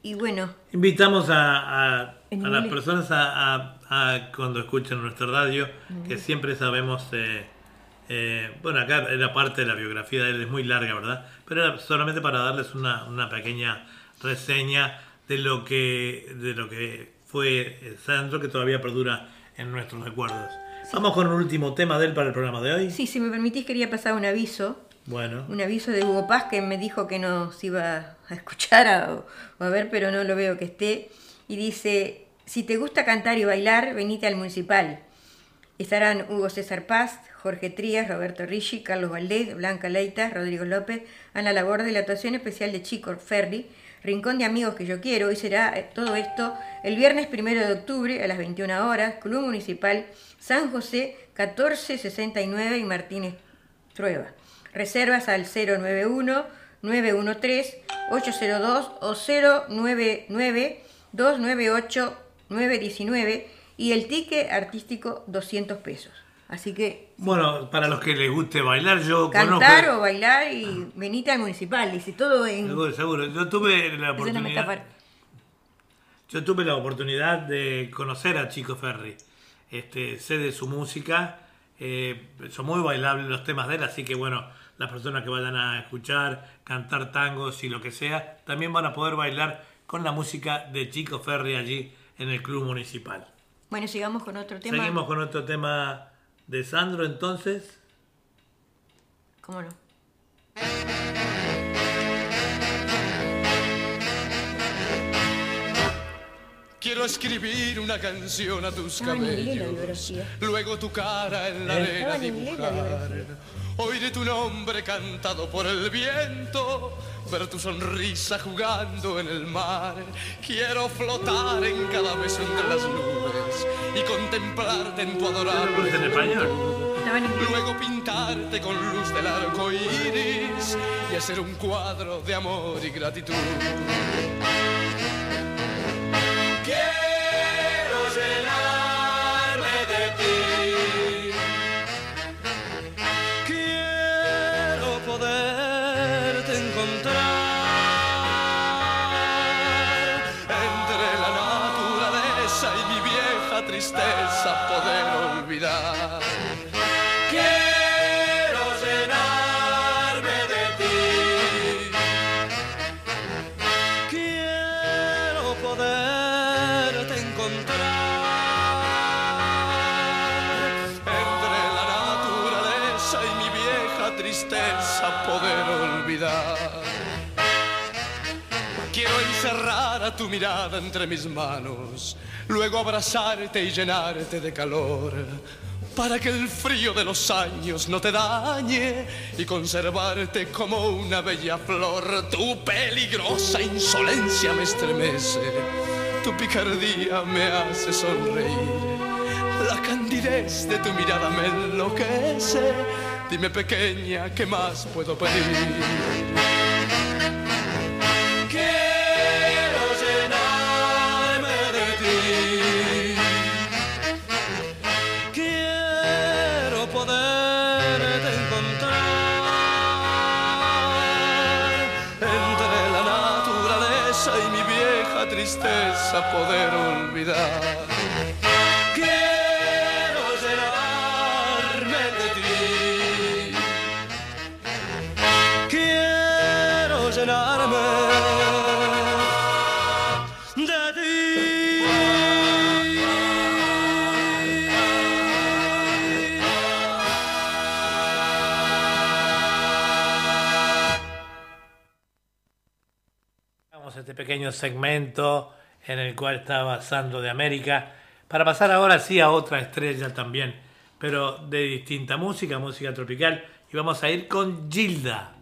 y bueno, Invitamos a, a- las personas a, a- a cuando escuchen nuestra radio, que siempre sabemos, eh, eh, bueno, acá era parte de la biografía de él, es muy larga, ¿verdad? Pero era solamente para darles una, una pequeña reseña de lo que, de lo que fue Sandro, que todavía perdura en nuestros recuerdos. Vamos con un último tema de él para el programa de hoy. sí, si me permitís quería pasar un aviso. Bueno, Un aviso de Hugo Paz que me dijo que nos iba a escuchar a- o a ver, pero no lo veo que esté. Y dice, si te gusta cantar y bailar, venite al municipal. Estarán Hugo César Paz, Jorge Trías, Roberto Ricci, Carlos Valdés, Blanca Leitas, Rodrigo López, Ana Laborde y la actuación especial de Chico Ferri, Rincón de Amigos que yo quiero. Hoy será eh, todo esto el viernes primero de octubre a las 21 horas, Club Municipal San José 1469 y Martínez Trueba. Reservas al 091 913 802 o 099 298 919 y el ticket artístico 200 pesos. Así que bueno, para los que les guste bailar, yo cantar conozco... o bailar y venite al municipal, dice todo en... Seguro, seguro. Yo tuve la oportunidad... Yo tuve la oportunidad de conocer a Chico Ferri. Este, sé de su música, eh, son muy bailables los temas de él, así que bueno, las personas que vayan a escuchar, cantar tangos y lo que sea, también van a poder bailar con la música de Chico Ferri allí en el Club Municipal. Bueno, sigamos con otro tema. Seguimos con otro tema de Sandro entonces. ¿Cómo no? Quiero escribir una canción a tus cabellos. Luego tu cara en la arena dibujar. Oiré tu nombre cantado por el viento, ver tu sonrisa jugando en el mar. Quiero flotar en cada beso entre las nubes y contemplarte en tu adorable ¿Es en español? Luego pintarte con luz del arco iris y hacer un cuadro de amor y gratitud. Quiero llenarme mirada entre mis manos, luego abrazarte y llenarte de calor, para que el frío de los años no te dañe y conservarte como una bella flor. Tu peligrosa insolencia me estremece, tu picardía me hace sonreír. La candidez de tu mirada me enloquece. Dime pequeña, ¿qué más puedo pedir? Este pequeño segmento en el cual estaba Sandro de América, para pasar ahora sí a otra estrella también, pero de distinta música, música tropical, y vamos a ir con Gilda.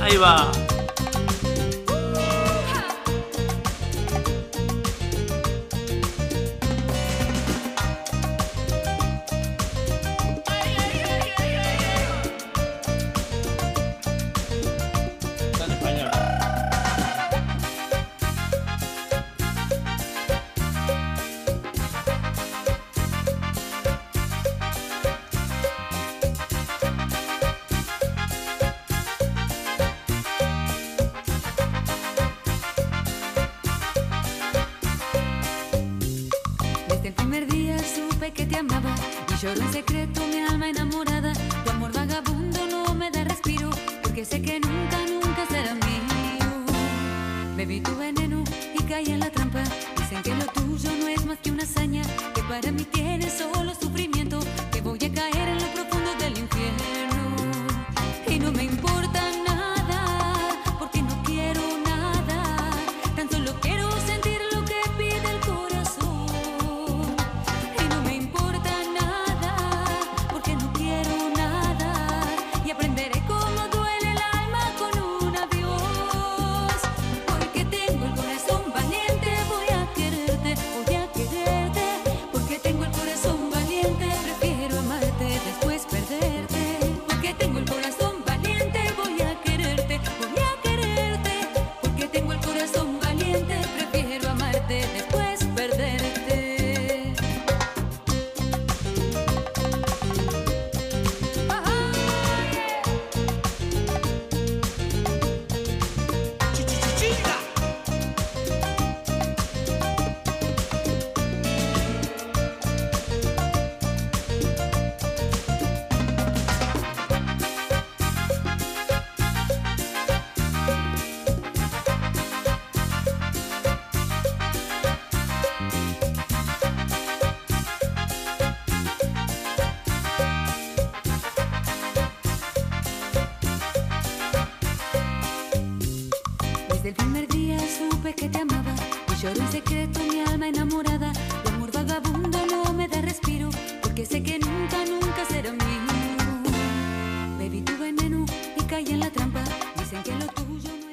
Ahí va.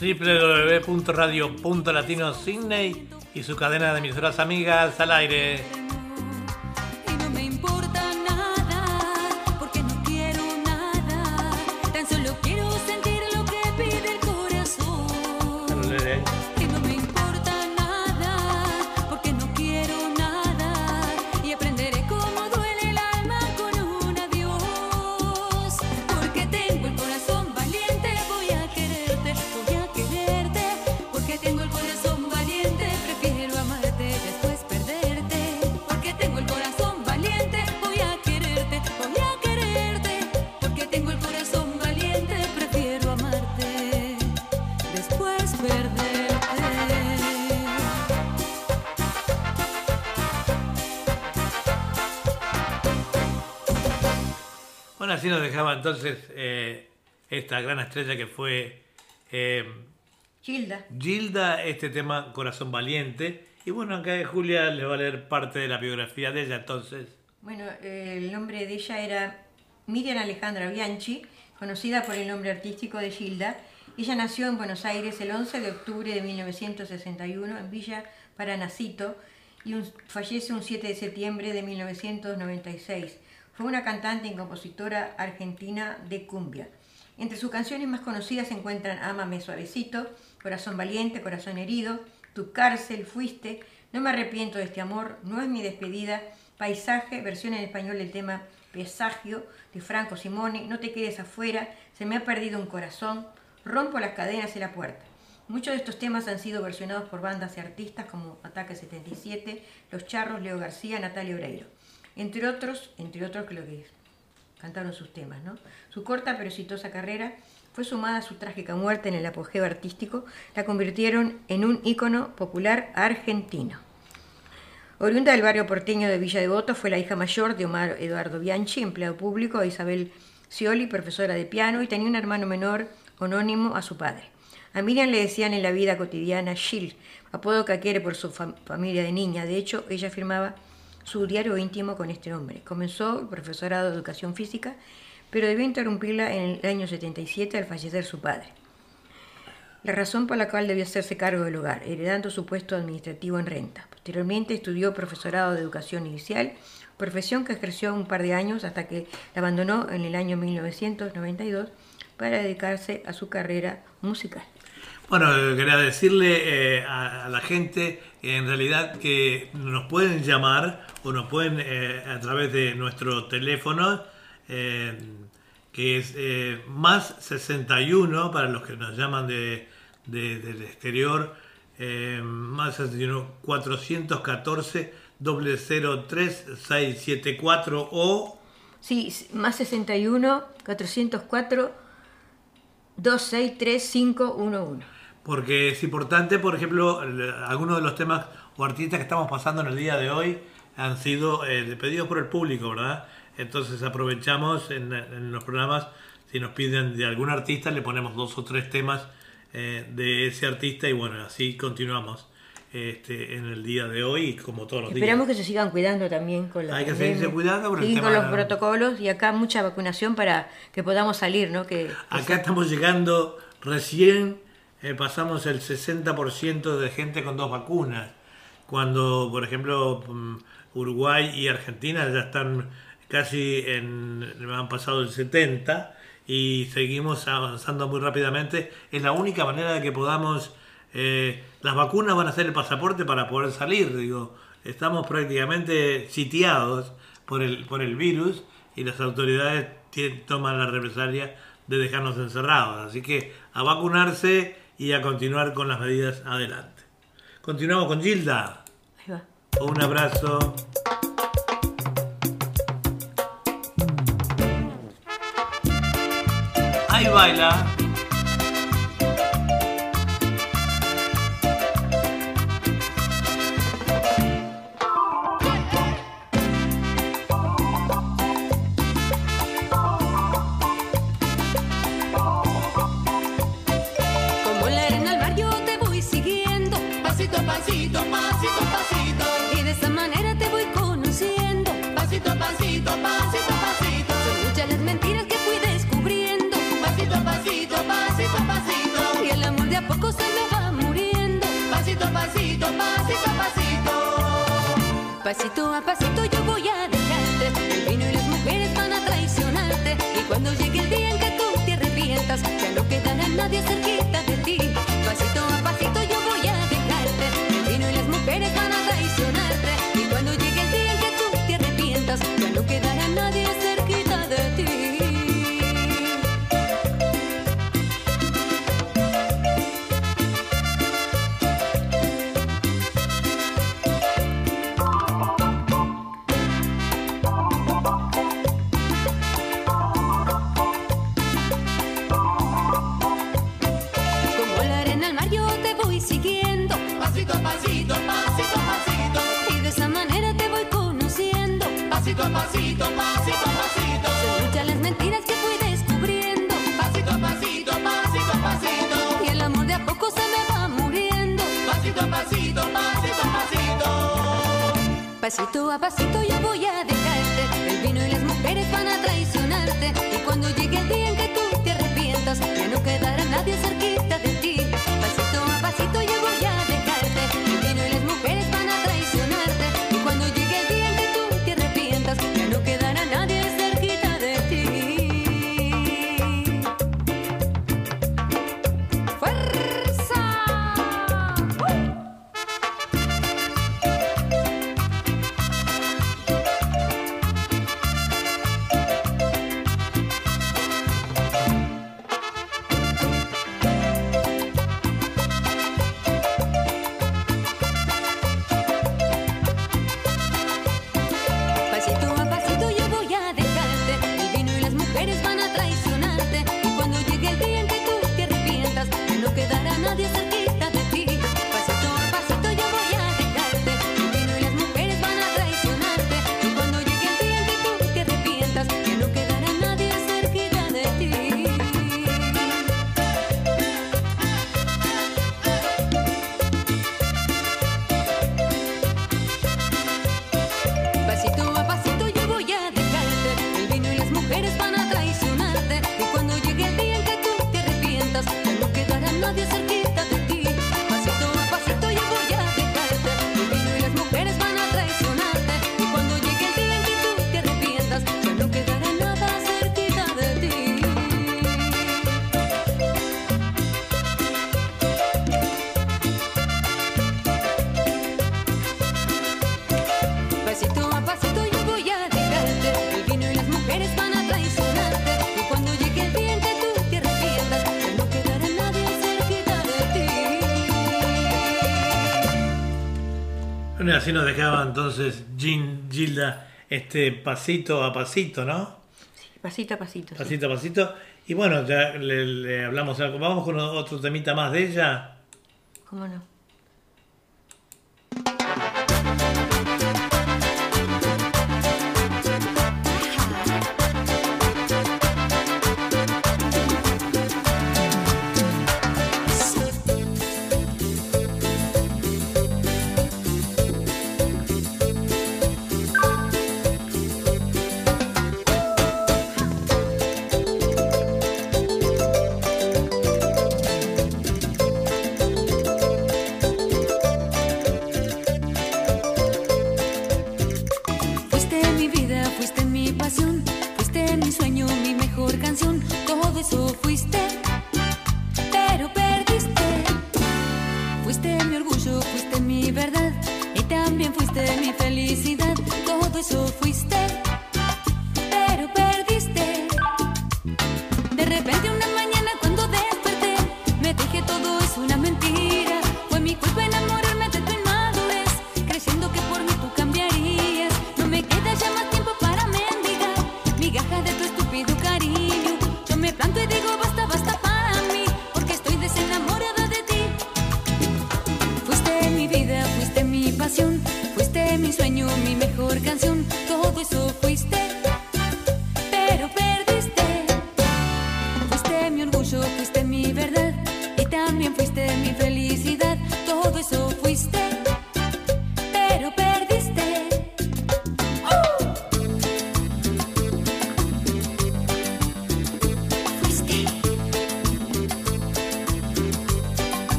www.radio.latino Sydney y su cadena de emisoras amigas al aire. Dejaba entonces eh, esta gran estrella que fue eh, Gilda. Gilda, este tema Corazón Valiente. Y bueno, acá Julia le va a leer parte de la biografía de ella, entonces. Bueno, el nombre de ella era Miriam Alejandra Bianchi, conocida por el nombre artístico de Gilda. Ella nació en Buenos Aires el 11 de octubre de 1961 en Villa Paranacito y un- fallece un 7 de septiembre de 1996. Fue una cantante y compositora argentina de cumbia. Entre sus canciones más conocidas se encuentran Ámame suavecito, Corazón valiente, Corazón herido, Tu cárcel, Fuiste, No me arrepiento de este amor, No es mi despedida, Paisaje, versión en español del tema Presagio de Franco Simone, No te quedes afuera, Se me ha perdido un corazón, Rompo las cadenas y la puerta. Muchos de estos temas han sido versionados por bandas y artistas como Ataque 77, Los Charros, Leo García, Natalia Oreiro. Entre otros, entre otros que lo que cantaron sus temas, ¿no? Su corta pero exitosa carrera fue sumada a su trágica muerte en el apogeo artístico, la convirtieron en un ícono popular argentino. Oriunda del barrio porteño de Villa Devoto, fue la hija mayor de Omar Eduardo Bianchi, empleado público, e Isabel Scioli, profesora de piano, y tenía un hermano menor anónimo a su padre. A Miriam le decían en la vida cotidiana Jill, apodo que adquiere por su fam- familia de niña. De hecho, ella firmaba su diario íntimo con este nombre. Comenzó el profesorado de educación física, pero debió interrumpirla en el año 77 al fallecer su padre. La razón por la cual debió hacerse cargo del hogar, heredando su puesto administrativo en renta. Posteriormente estudió profesorado de educación inicial, profesión que ejerció un par de años hasta que la abandonó en el año 1992 para dedicarse a su carrera musical. Bueno, quería decirle eh, a, a la gente en realidad que nos pueden llamar o nos pueden eh, a través de nuestro teléfono eh, que es eh, más 61 para los que nos llaman de, de- del exterior, eh, más 61 414 003 674 o Sí, más 61 404 263511. Porque es importante, por ejemplo, algunos de los temas o artistas que estamos pasando en el día de hoy han sido eh, pedidos por el público, ¿verdad? Entonces aprovechamos en, en los programas, si nos piden de algún artista, le ponemos dos o tres temas eh, de ese artista y bueno, así continuamos este, en el día de hoy, como todos los Esperamos días. que se sigan cuidando también con la Hay que seguirse cuidando por el Seguir con tema- los protocolos y acá mucha vacunación para que podamos salir, ¿no? Que, Acá estamos llegando recién, eh, pasamos el 60% de gente con dos vacunas, cuando por ejemplo mm, Uruguay y Argentina ya están casi en, han pasado el 70 y seguimos avanzando muy rápidamente. Es la única manera de que podamos, eh, las vacunas van a ser el pasaporte para poder salir, digo, estamos prácticamente sitiados por el, por el virus y las autoridades toman la represalia de dejarnos encerrados. Así que a vacunarse y a continuar con las medidas adelante. Continuamos con Gilda. Ahí va. Un abrazo. Ahí baila. Pasito a pasito Pasito a pasito yo voy a dejarte, así nos dejaba entonces Jean, Gilda, este pasito a pasito, ¿no? Sí, pasito a pasito. Pasito a pasito. Y bueno, ya le, le hablamos, vamos con otro temita más de ella.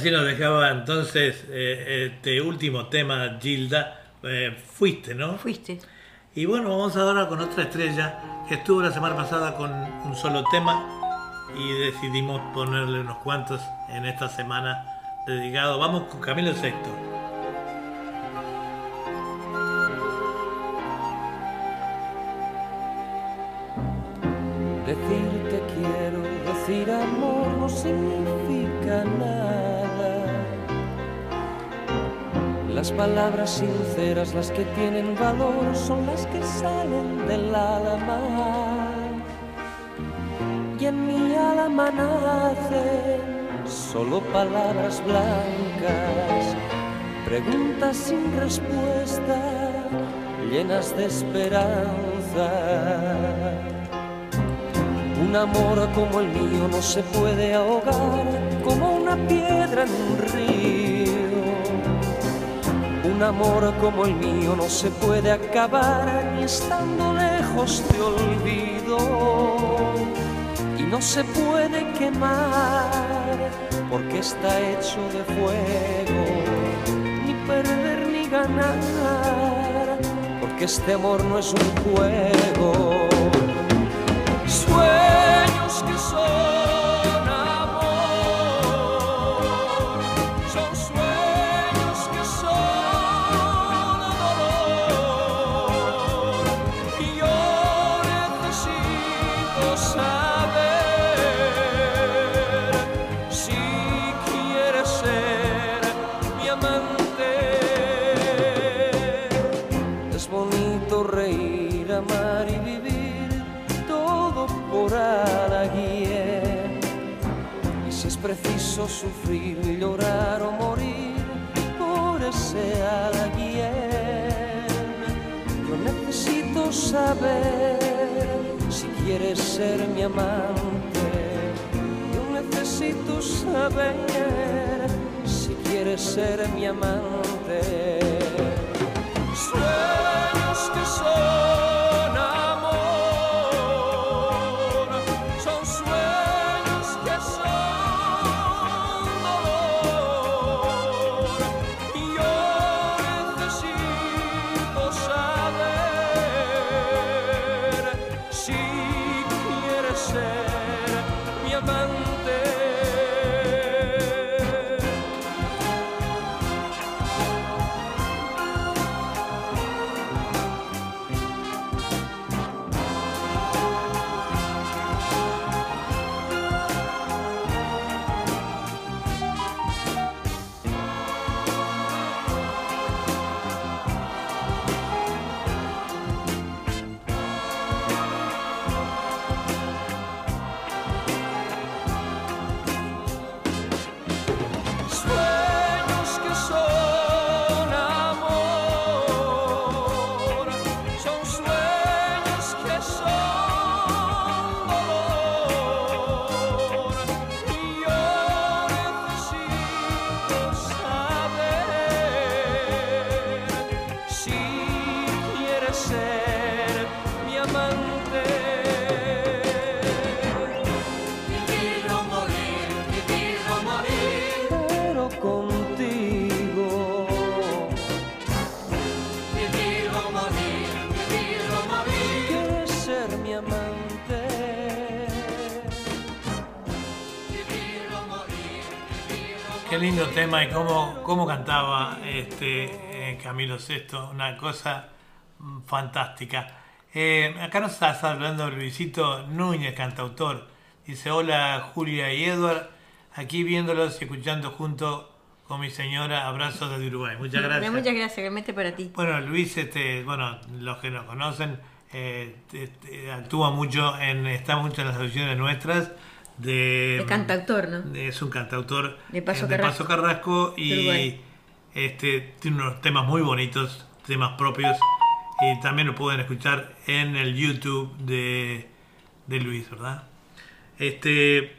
así nos dejaba entonces eh, este último tema, Gilda, eh, Fuiste, ¿no? Fuiste. Y bueno, vamos ahora con otra estrella que estuvo la semana pasada con un solo tema y decidimos ponerle unos cuantos en esta semana dedicado. Vamos con Camilo Sexto. palabras sinceras las que tienen valor son las que salen del alma. Y en mi alma nacen solo palabras blancas, preguntas sin respuesta, llenas de esperanza. Un amor como el mío no se puede ahogar como una piedra en un río un amor como el mío no se puede acabar ni estando lejos te olvido y no se puede quemar porque está hecho de fuego ni perder ni ganar porque este amor no es un juego. Lindo tema y cómo, cómo cantaba este eh, Camilo Sesto, una cosa mm, fantástica. Eh, acá nos estás hablando Luisito Núñez, cantautor. Dice, hola Julia y Edward, aquí viéndolos y escuchando junto con mi señora, abrazos desde Uruguay. Muchas gracias. Muchas gracias, realmente para ti. Bueno, Luis, este, bueno, los que nos conocen, eh, este, actúa mucho en, está mucho en las audiciones nuestras de, De cantautor, ¿no? es un cantautor De Paso eh, Carrasco. Carrasco y este tiene unos temas muy bonitos, temas propios y también lo pueden escuchar en el YouTube de, de Luis, ¿verdad? Este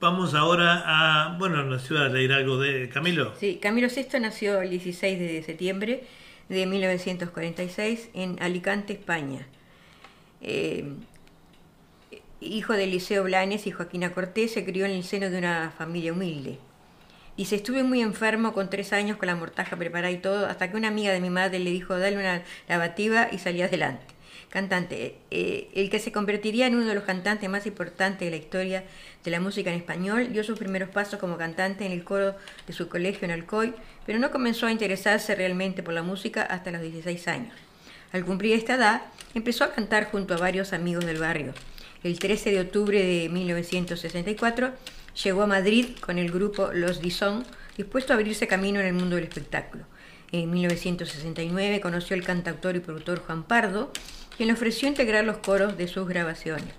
vamos ahora a bueno, nos iba a leer algo de Camilo. Sí, Camilo VI nació el 16 de septiembre de 1946 en Alicante, España. Eh, hijo de Eliseo Blanes y Joaquina Cortés, se crió en el seno de una familia humilde. Dice, estuve muy enfermo con tres años con la mortaja preparada y todo, hasta que una amiga de mi madre le dijo, dale una lavativa y salí adelante. Cantante, eh, el que se convertiría en uno de los cantantes más importantes de la historia de la música en español, dio sus primeros pasos como cantante en el coro de su colegio en Alcoy, pero no comenzó a interesarse realmente por la música hasta los 16 años. Al cumplir esta edad, empezó a cantar junto a varios amigos del barrio. El 13 de octubre de 1964 llegó a Madrid con el grupo Los Dison, dispuesto a abrirse camino en el mundo del espectáculo. En 1969 conoció al cantautor y productor Juan Pardo, quien le ofreció integrar los coros de sus grabaciones.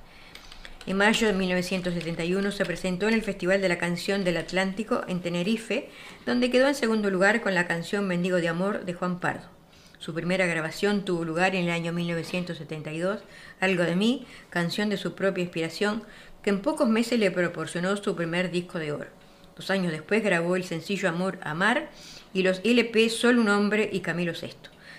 En mayo de 1971 se presentó en el Festival de la Canción del Atlántico en Tenerife, donde quedó en segundo lugar con la canción Mendigo de Amor de Juan Pardo. Su primera grabación tuvo lugar en el año 1972, Algo de mí, canción de su propia inspiración, que en pocos meses le proporcionó su primer disco de oro. Dos años después grabó el sencillo Amor Amar y los LP Solo un hombre y Camilo VI.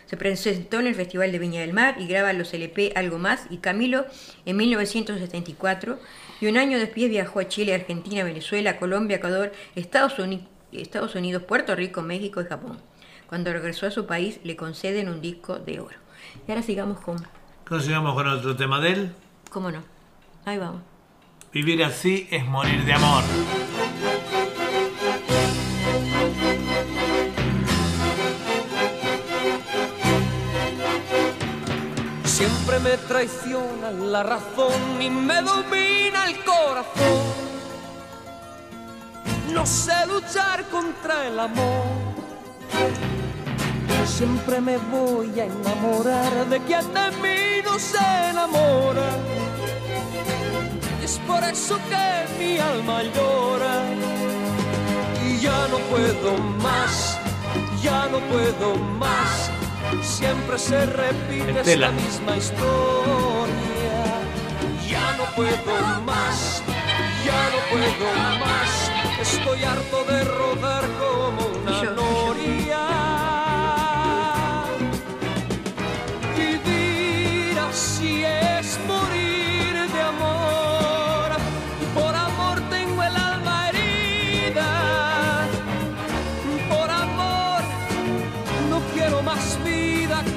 Se presentó en el Festival de Viña del Mar y graba los LP Algo Más y Camilo en 1974 y un año después viajó a Chile, Argentina, Venezuela, Colombia, Ecuador, Estados Unidos, Estados Unidos, Puerto Rico, México y Japón. Cuando regresó a su país le conceden un disco de oro. Y ahora sigamos con, Continuamos con otro tema de él. ¿cómo no? Ahí vamos. Vivir así es morir de amor. Siempre me traiciona la razón y me domina el corazón. No sé luchar contra el amor. Siempre me voy a enamorar de quien de mí no se enamora. Y es por eso que mi alma llora. Y ya no puedo más, ya no puedo más. Siempre se repite Estela. esta misma historia. Ya no puedo más, ya no puedo más. Estoy harto de rodar como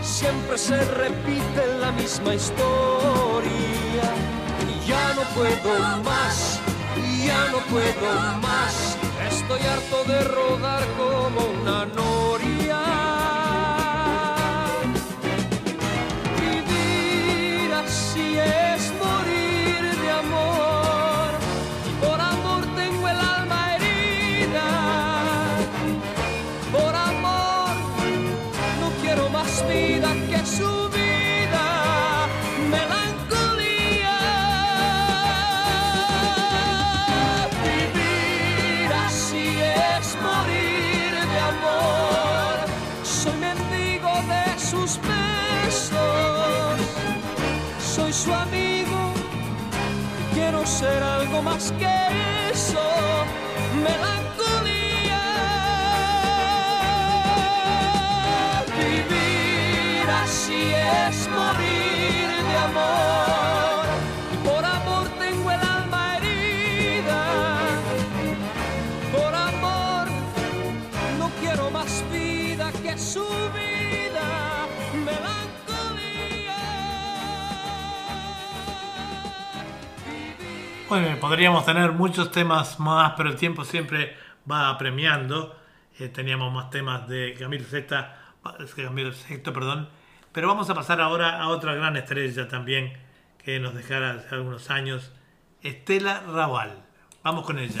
Siempre se repite la misma historia. Ya no puedo más, ya no puedo más. Estoy harto de rodar como una noria. Ser algo más que Podríamos tener muchos temas más, pero el tiempo siempre va apremiando. Eh, teníamos más temas de Camilo Sexta, Camilo Sexto, perdón. Pero vamos a pasar ahora a otra gran estrella también que nos dejara hace algunos años, Estela Raval. Vamos con ella.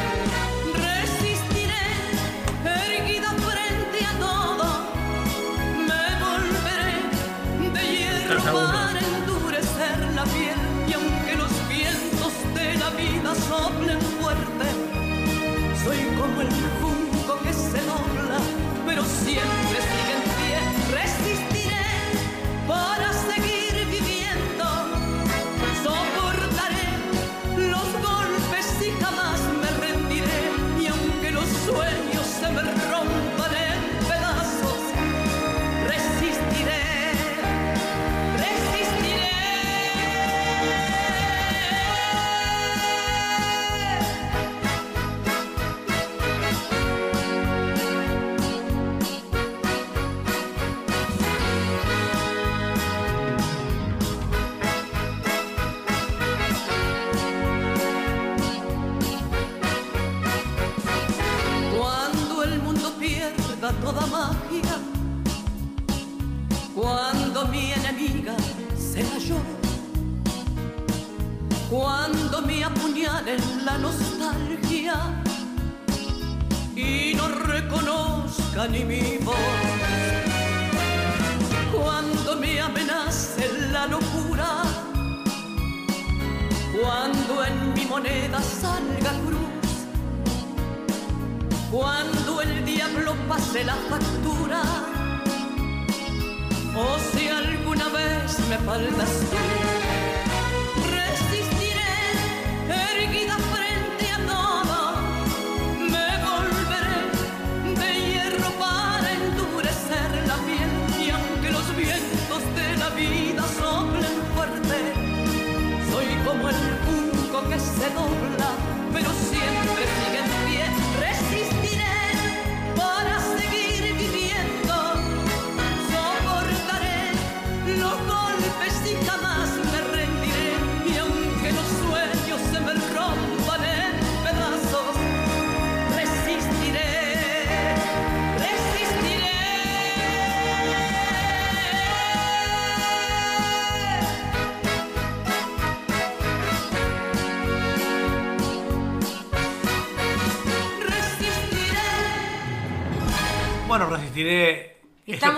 Soy como el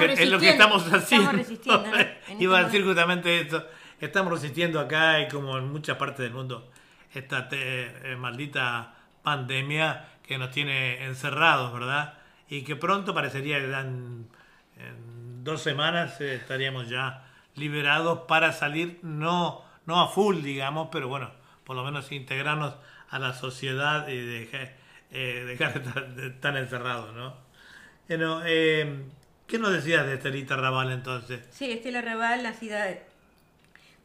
que, es lo que estamos haciendo. estamos resistiendo, ¿no? En Iba a este decir justamente esto. Estamos resistiendo acá y como en muchas partes del mundo esta te- eh, maldita pandemia que nos tiene encerrados, ¿verdad? Y que pronto parecería que dan en dos semanas eh, estaríamos ya liberados para salir, no, no a full, digamos, pero bueno, por lo menos integrarnos a la sociedad y dejar, eh, dejar de estar estar encerrados, ¿no? Bueno, eh, ¿qué nos decías de Estelita Raval entonces? Sí, Estela Raval, nacida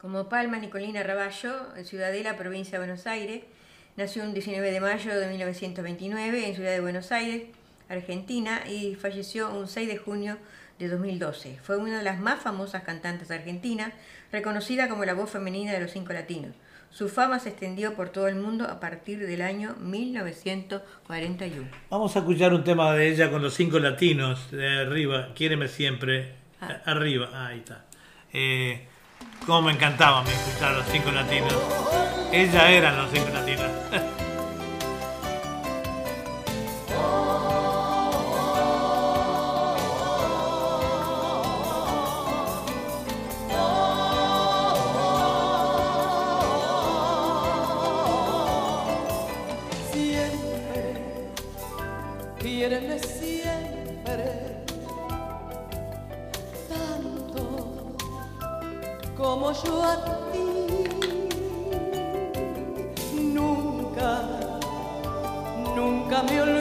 como Palma Nicolina Raballo, en Ciudadela, provincia de Buenos Aires. Nació un 19 de mayo de 1929 en Ciudad de Buenos Aires, Argentina, y falleció un 6 de junio de 2012. Fue una de las más famosas cantantes argentinas, reconocida como la voz femenina de los cinco latinos. Su fama se extendió por todo el mundo a partir del año 1941. Vamos a escuchar un tema de ella con los cinco latinos de arriba. Quiéreme siempre. Ah. Arriba, ahí está. Eh, Cómo me encantaba escuchar a los cinco latinos. Ella eran los cinco latinos. yo a ti. Nunca, nunca me olvides.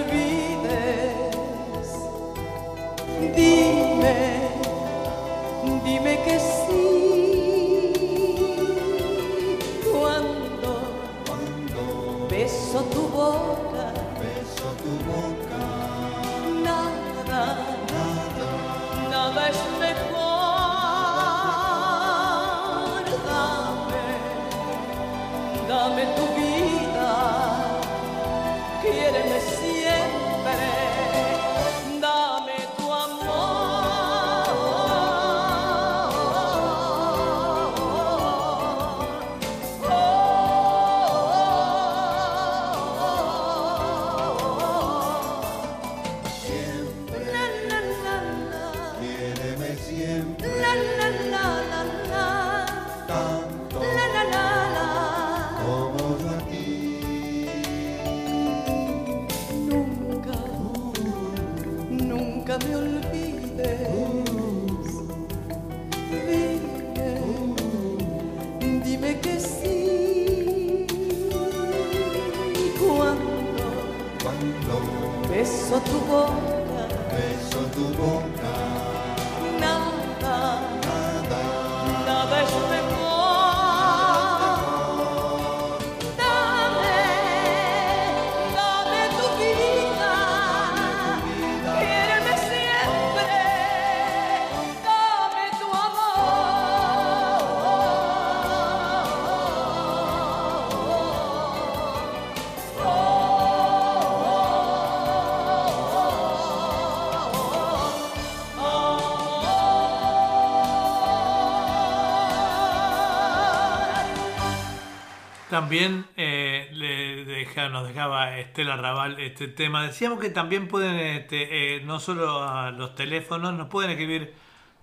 También eh, le deja- nos dejaba Estela Raval este tema. Decíamos que también pueden, este, eh, no solo a los teléfonos, nos pueden escribir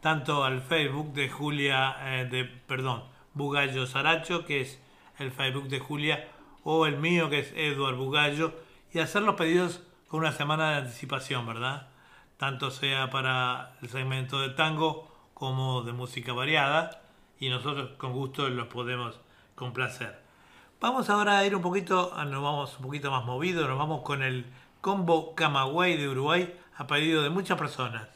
tanto al Facebook de Julia, eh, de, perdón, Bugallo Saracho, que es el Facebook de Julia, o el mío, que es Eduard Bugallo, y hacer los pedidos con una semana de anticipación, ¿verdad? Tanto sea para el segmento de tango como de música variada, y nosotros con gusto los podemos complacer. Vamos ahora a ir un poquito, ah, nos vamos un poquito más movido, nos vamos con el combo Camagüey de Uruguay a pedido de muchas personas.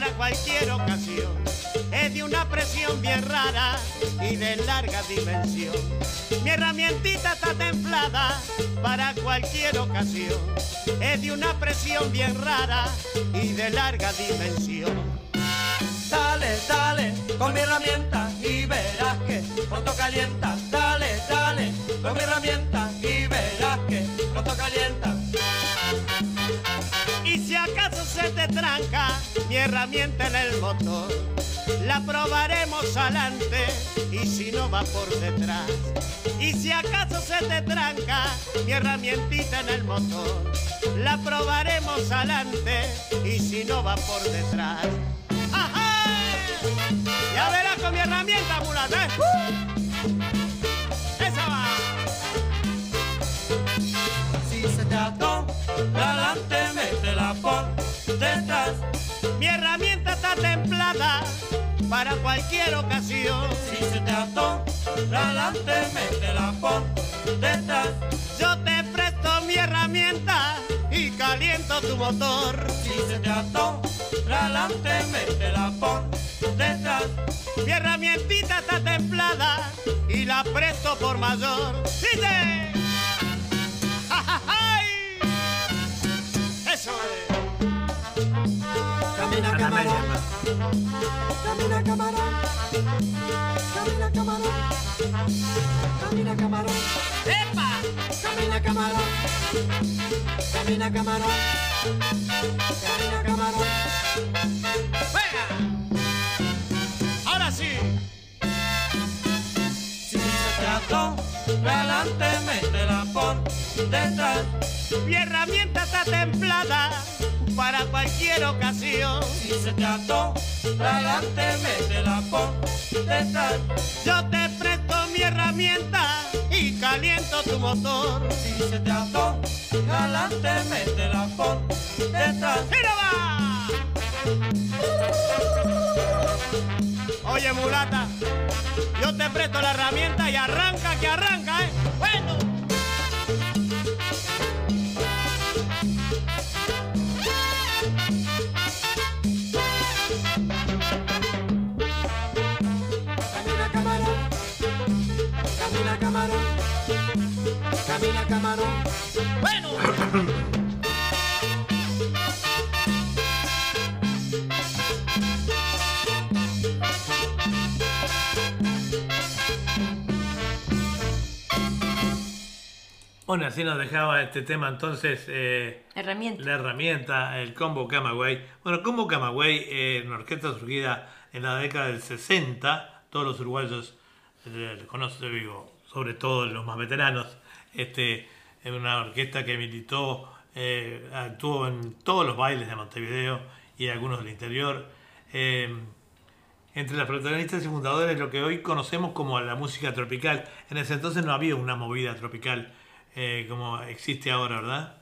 Para cualquier ocasión. Es de una presión bien rara y de larga dimensión. Mi herramientita está templada para cualquier ocasión. Es de una presión bien rara y de larga dimensión. Dale, dale, con mi herramienta y verás que pronto calienta. Dale, dale, con mi herramienta y verás que pronto calienta. Y si acaso se te tranca herramienta en el motor, la probaremos adelante y si no va por detrás. Y si acaso se te tranca mi herramientita en el motor, la probaremos adelante y si no va por detrás. ¡Ajá! Ya verás con mi herramienta, mulata, ¿eh? ¡Esa va! Si se te ató, adelante, métela por detrás. Mi herramienta está templada para cualquier ocasión. Si se te ató, adelante, métela por detrás. Yo te presto mi herramienta y caliento tu motor. Si se te ató, adelante, métela por detrás. Mi herramientita está templada y la presto por mayor. ¡Dice! ¡Ja, ja, ja! Eso es. Camina, camarón. Camina, camarón. Camina, camarón. Camina, camarón. ¡Epa! Camina, camarón. Camina, camarón. Camina, camarón. ¡Venga! Ahora sí. Si se te ató, adelante, métela por detrás. Mi herramienta está templada para cualquier ocasión. Si se te ató, adelante, métela por detrás. Yo te presto mi herramienta y caliento tu motor. Si se te ató, galante, métela por detrás. ¡Mira va! Oye, mulata, yo te presto la herramienta y arranca que arranca, ¿eh? Bueno. Camarón. Bueno. Bueno, así nos dejaba este tema entonces eh, Herramienta. la herramienta, el combo Camagüey. Bueno, combo Camagüey, eh, una orquesta surgida en la década del 60, todos los uruguayos eh, conocen, digo, sobre todo los más veteranos, este, es una orquesta que militó, eh, actuó en todos los bailes de Montevideo y algunos del interior. Eh, entre las protagonistas y fundadores lo que hoy conocemos como la música tropical. En ese entonces no había una movida tropical eh, como existe ahora, ¿verdad?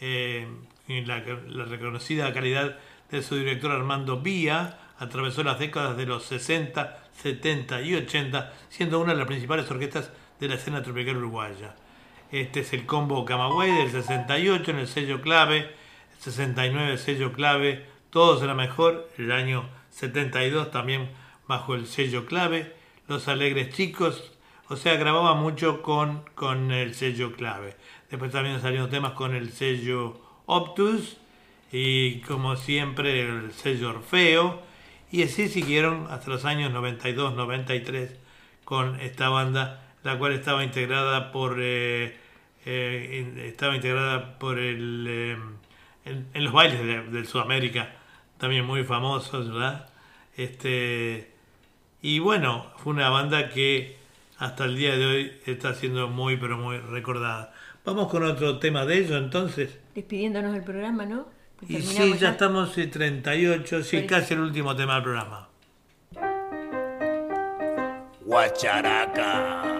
Y la, la reconocida calidad de su director Armando Vía atravesó las décadas de los 60, 70 y 80, siendo una de las principales orquestas de la escena tropical uruguaya. Este es el combo Camagüey del 68 en el sello clave, el 69 sello clave, todo será mejor, el año 72 también bajo el sello clave, Los Alegres Chicos, o sea, grababa mucho con, con el sello clave. Después también salieron temas con el sello Optus y como siempre el sello Orfeo y así siguieron hasta los años 92-93 con esta banda, la cual estaba integrada por eh, eh, estaba integrada por el eh, en, en los bailes de, del Sudamérica también muy famosos, ¿verdad? Este y bueno, fue una banda que hasta el día de hoy está siendo muy pero muy recordada. Vamos con otro tema de ello entonces. Despidiéndonos del programa, ¿no? Pues Y sí, ya estamos en 38, sí, casi el último tema del programa. Guacharaca.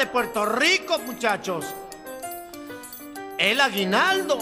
De Puerto Rico, muchachos. El aguinaldo.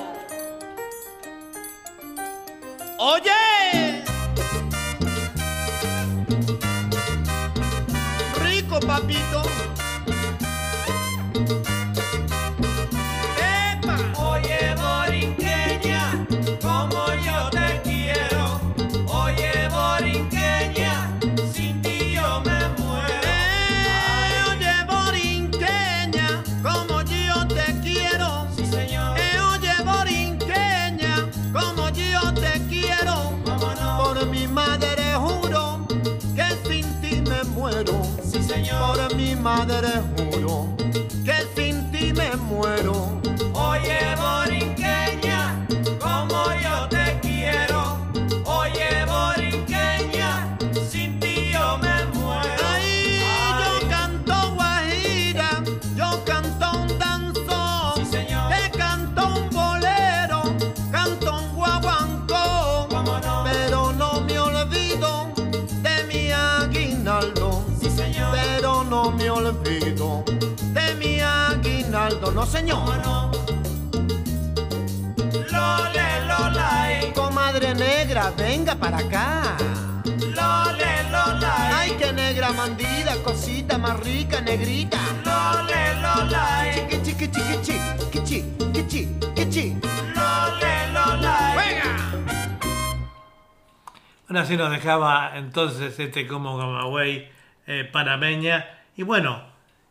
Nos dejaba entonces este como Camagüey eh, panameña. Y bueno,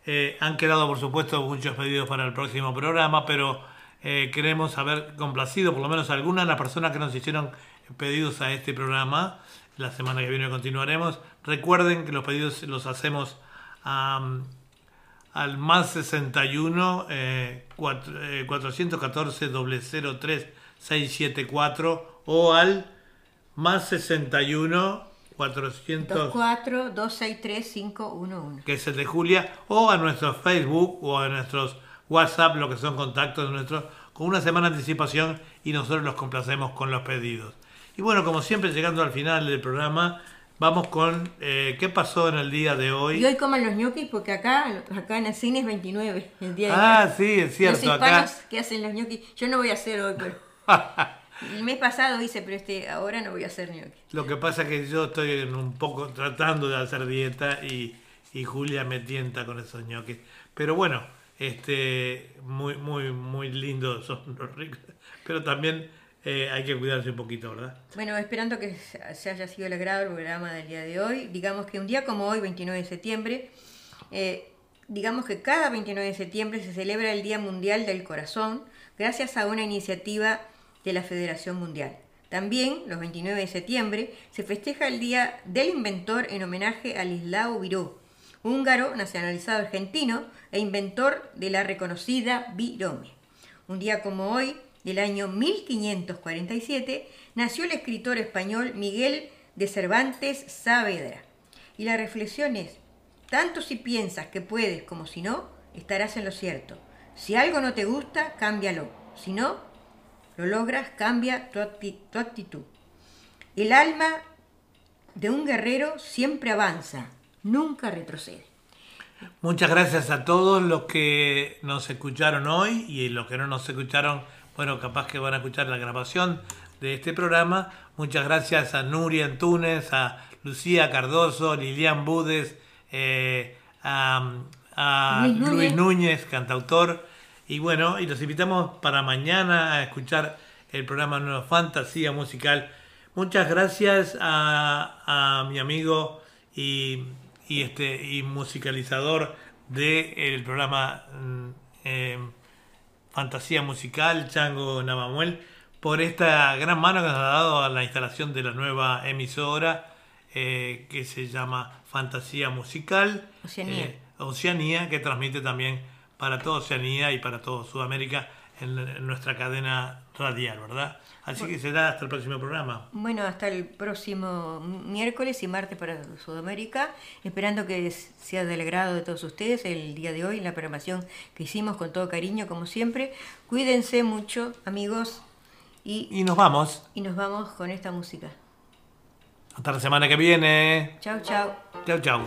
eh, han quedado por supuesto muchos pedidos para el próximo programa, pero eh, queremos haber complacido por lo menos algunas de las personas que nos hicieron pedidos a este programa. La semana que viene continuaremos. Recuerden que los pedidos los hacemos al más 61 eh, cuatro- eh, 414 003 674 o al más 61 400 24 263 511. que es el de Julia, o a nuestro Facebook o a nuestros WhatsApp, lo que son contactos nuestros, con una semana de anticipación y nosotros los complacemos con los pedidos. Y bueno, como siempre, llegando al final del programa, vamos con eh, qué pasó en el día de hoy. Y hoy coman los ñoquis porque acá, acá en el cine es 29, el día de Ah, hoy. sí, es cierto, Los acá. que hacen los ñoquis, yo no voy a hacer hoy, pero... el mes pasado hice, pero este, ahora no voy a hacer ñoquis. Lo que pasa es que yo estoy en un poco tratando de hacer dieta y, y Julia me tienta con esos ñoquis. Pero bueno, este muy muy muy lindos son los ricos, pero también eh, hay que cuidarse un poquito, ¿verdad? Bueno, esperando que se haya sido el agrado el programa del día de hoy. Digamos que un día como hoy, 29 de septiembre, eh, digamos que cada 29 de septiembre se celebra el Día Mundial del Corazón gracias a una iniciativa de la Federación Mundial. También, los 29 de septiembre, se festeja el Día del Inventor en homenaje a Lislao Viró, húngaro nacionalizado argentino e inventor de la reconocida virome. Un día como hoy, del año 1547, nació el escritor español Miguel de Cervantes Saavedra. Y la reflexión es, tanto si piensas que puedes como si no, estarás en lo cierto. Si algo no te gusta, cámbialo. Si no, lo logras, cambia tu, acti- tu actitud. El alma de un guerrero siempre avanza, nunca retrocede. Muchas gracias a todos los que nos escucharon hoy y los que no nos escucharon, bueno, capaz que van a escuchar la grabación de este programa. Muchas gracias a Nuria Antunes, a Lucía Cardoso, Lilian Budes, eh, a, a Luis Núñez. Luis Núñez, cantautor. Y bueno, y los invitamos para mañana a escuchar el programa Nueva Fantasía Musical. Muchas gracias a, a mi amigo y, y este y musicalizador del programa mm, eh, Fantasía Musical, Chango Navamuel, por esta gran mano que nos ha dado a la instalación de la nueva emisora eh, que se llama Fantasía Musical. Oceanía. eh, Oceanía, que transmite también para toda Oceanía y para toda Sudamérica en, en nuestra cadena radial, ¿verdad? Así que será hasta el próximo programa. Bueno, hasta el próximo miércoles y martes para Sudamérica, esperando que sea del agrado de todos ustedes el día de hoy, la programación que hicimos con todo cariño, como siempre. Cuídense mucho, amigos, y, Y nos vamos. y nos vamos con esta música. Hasta la semana que viene. Chao, chao. Chau, chau.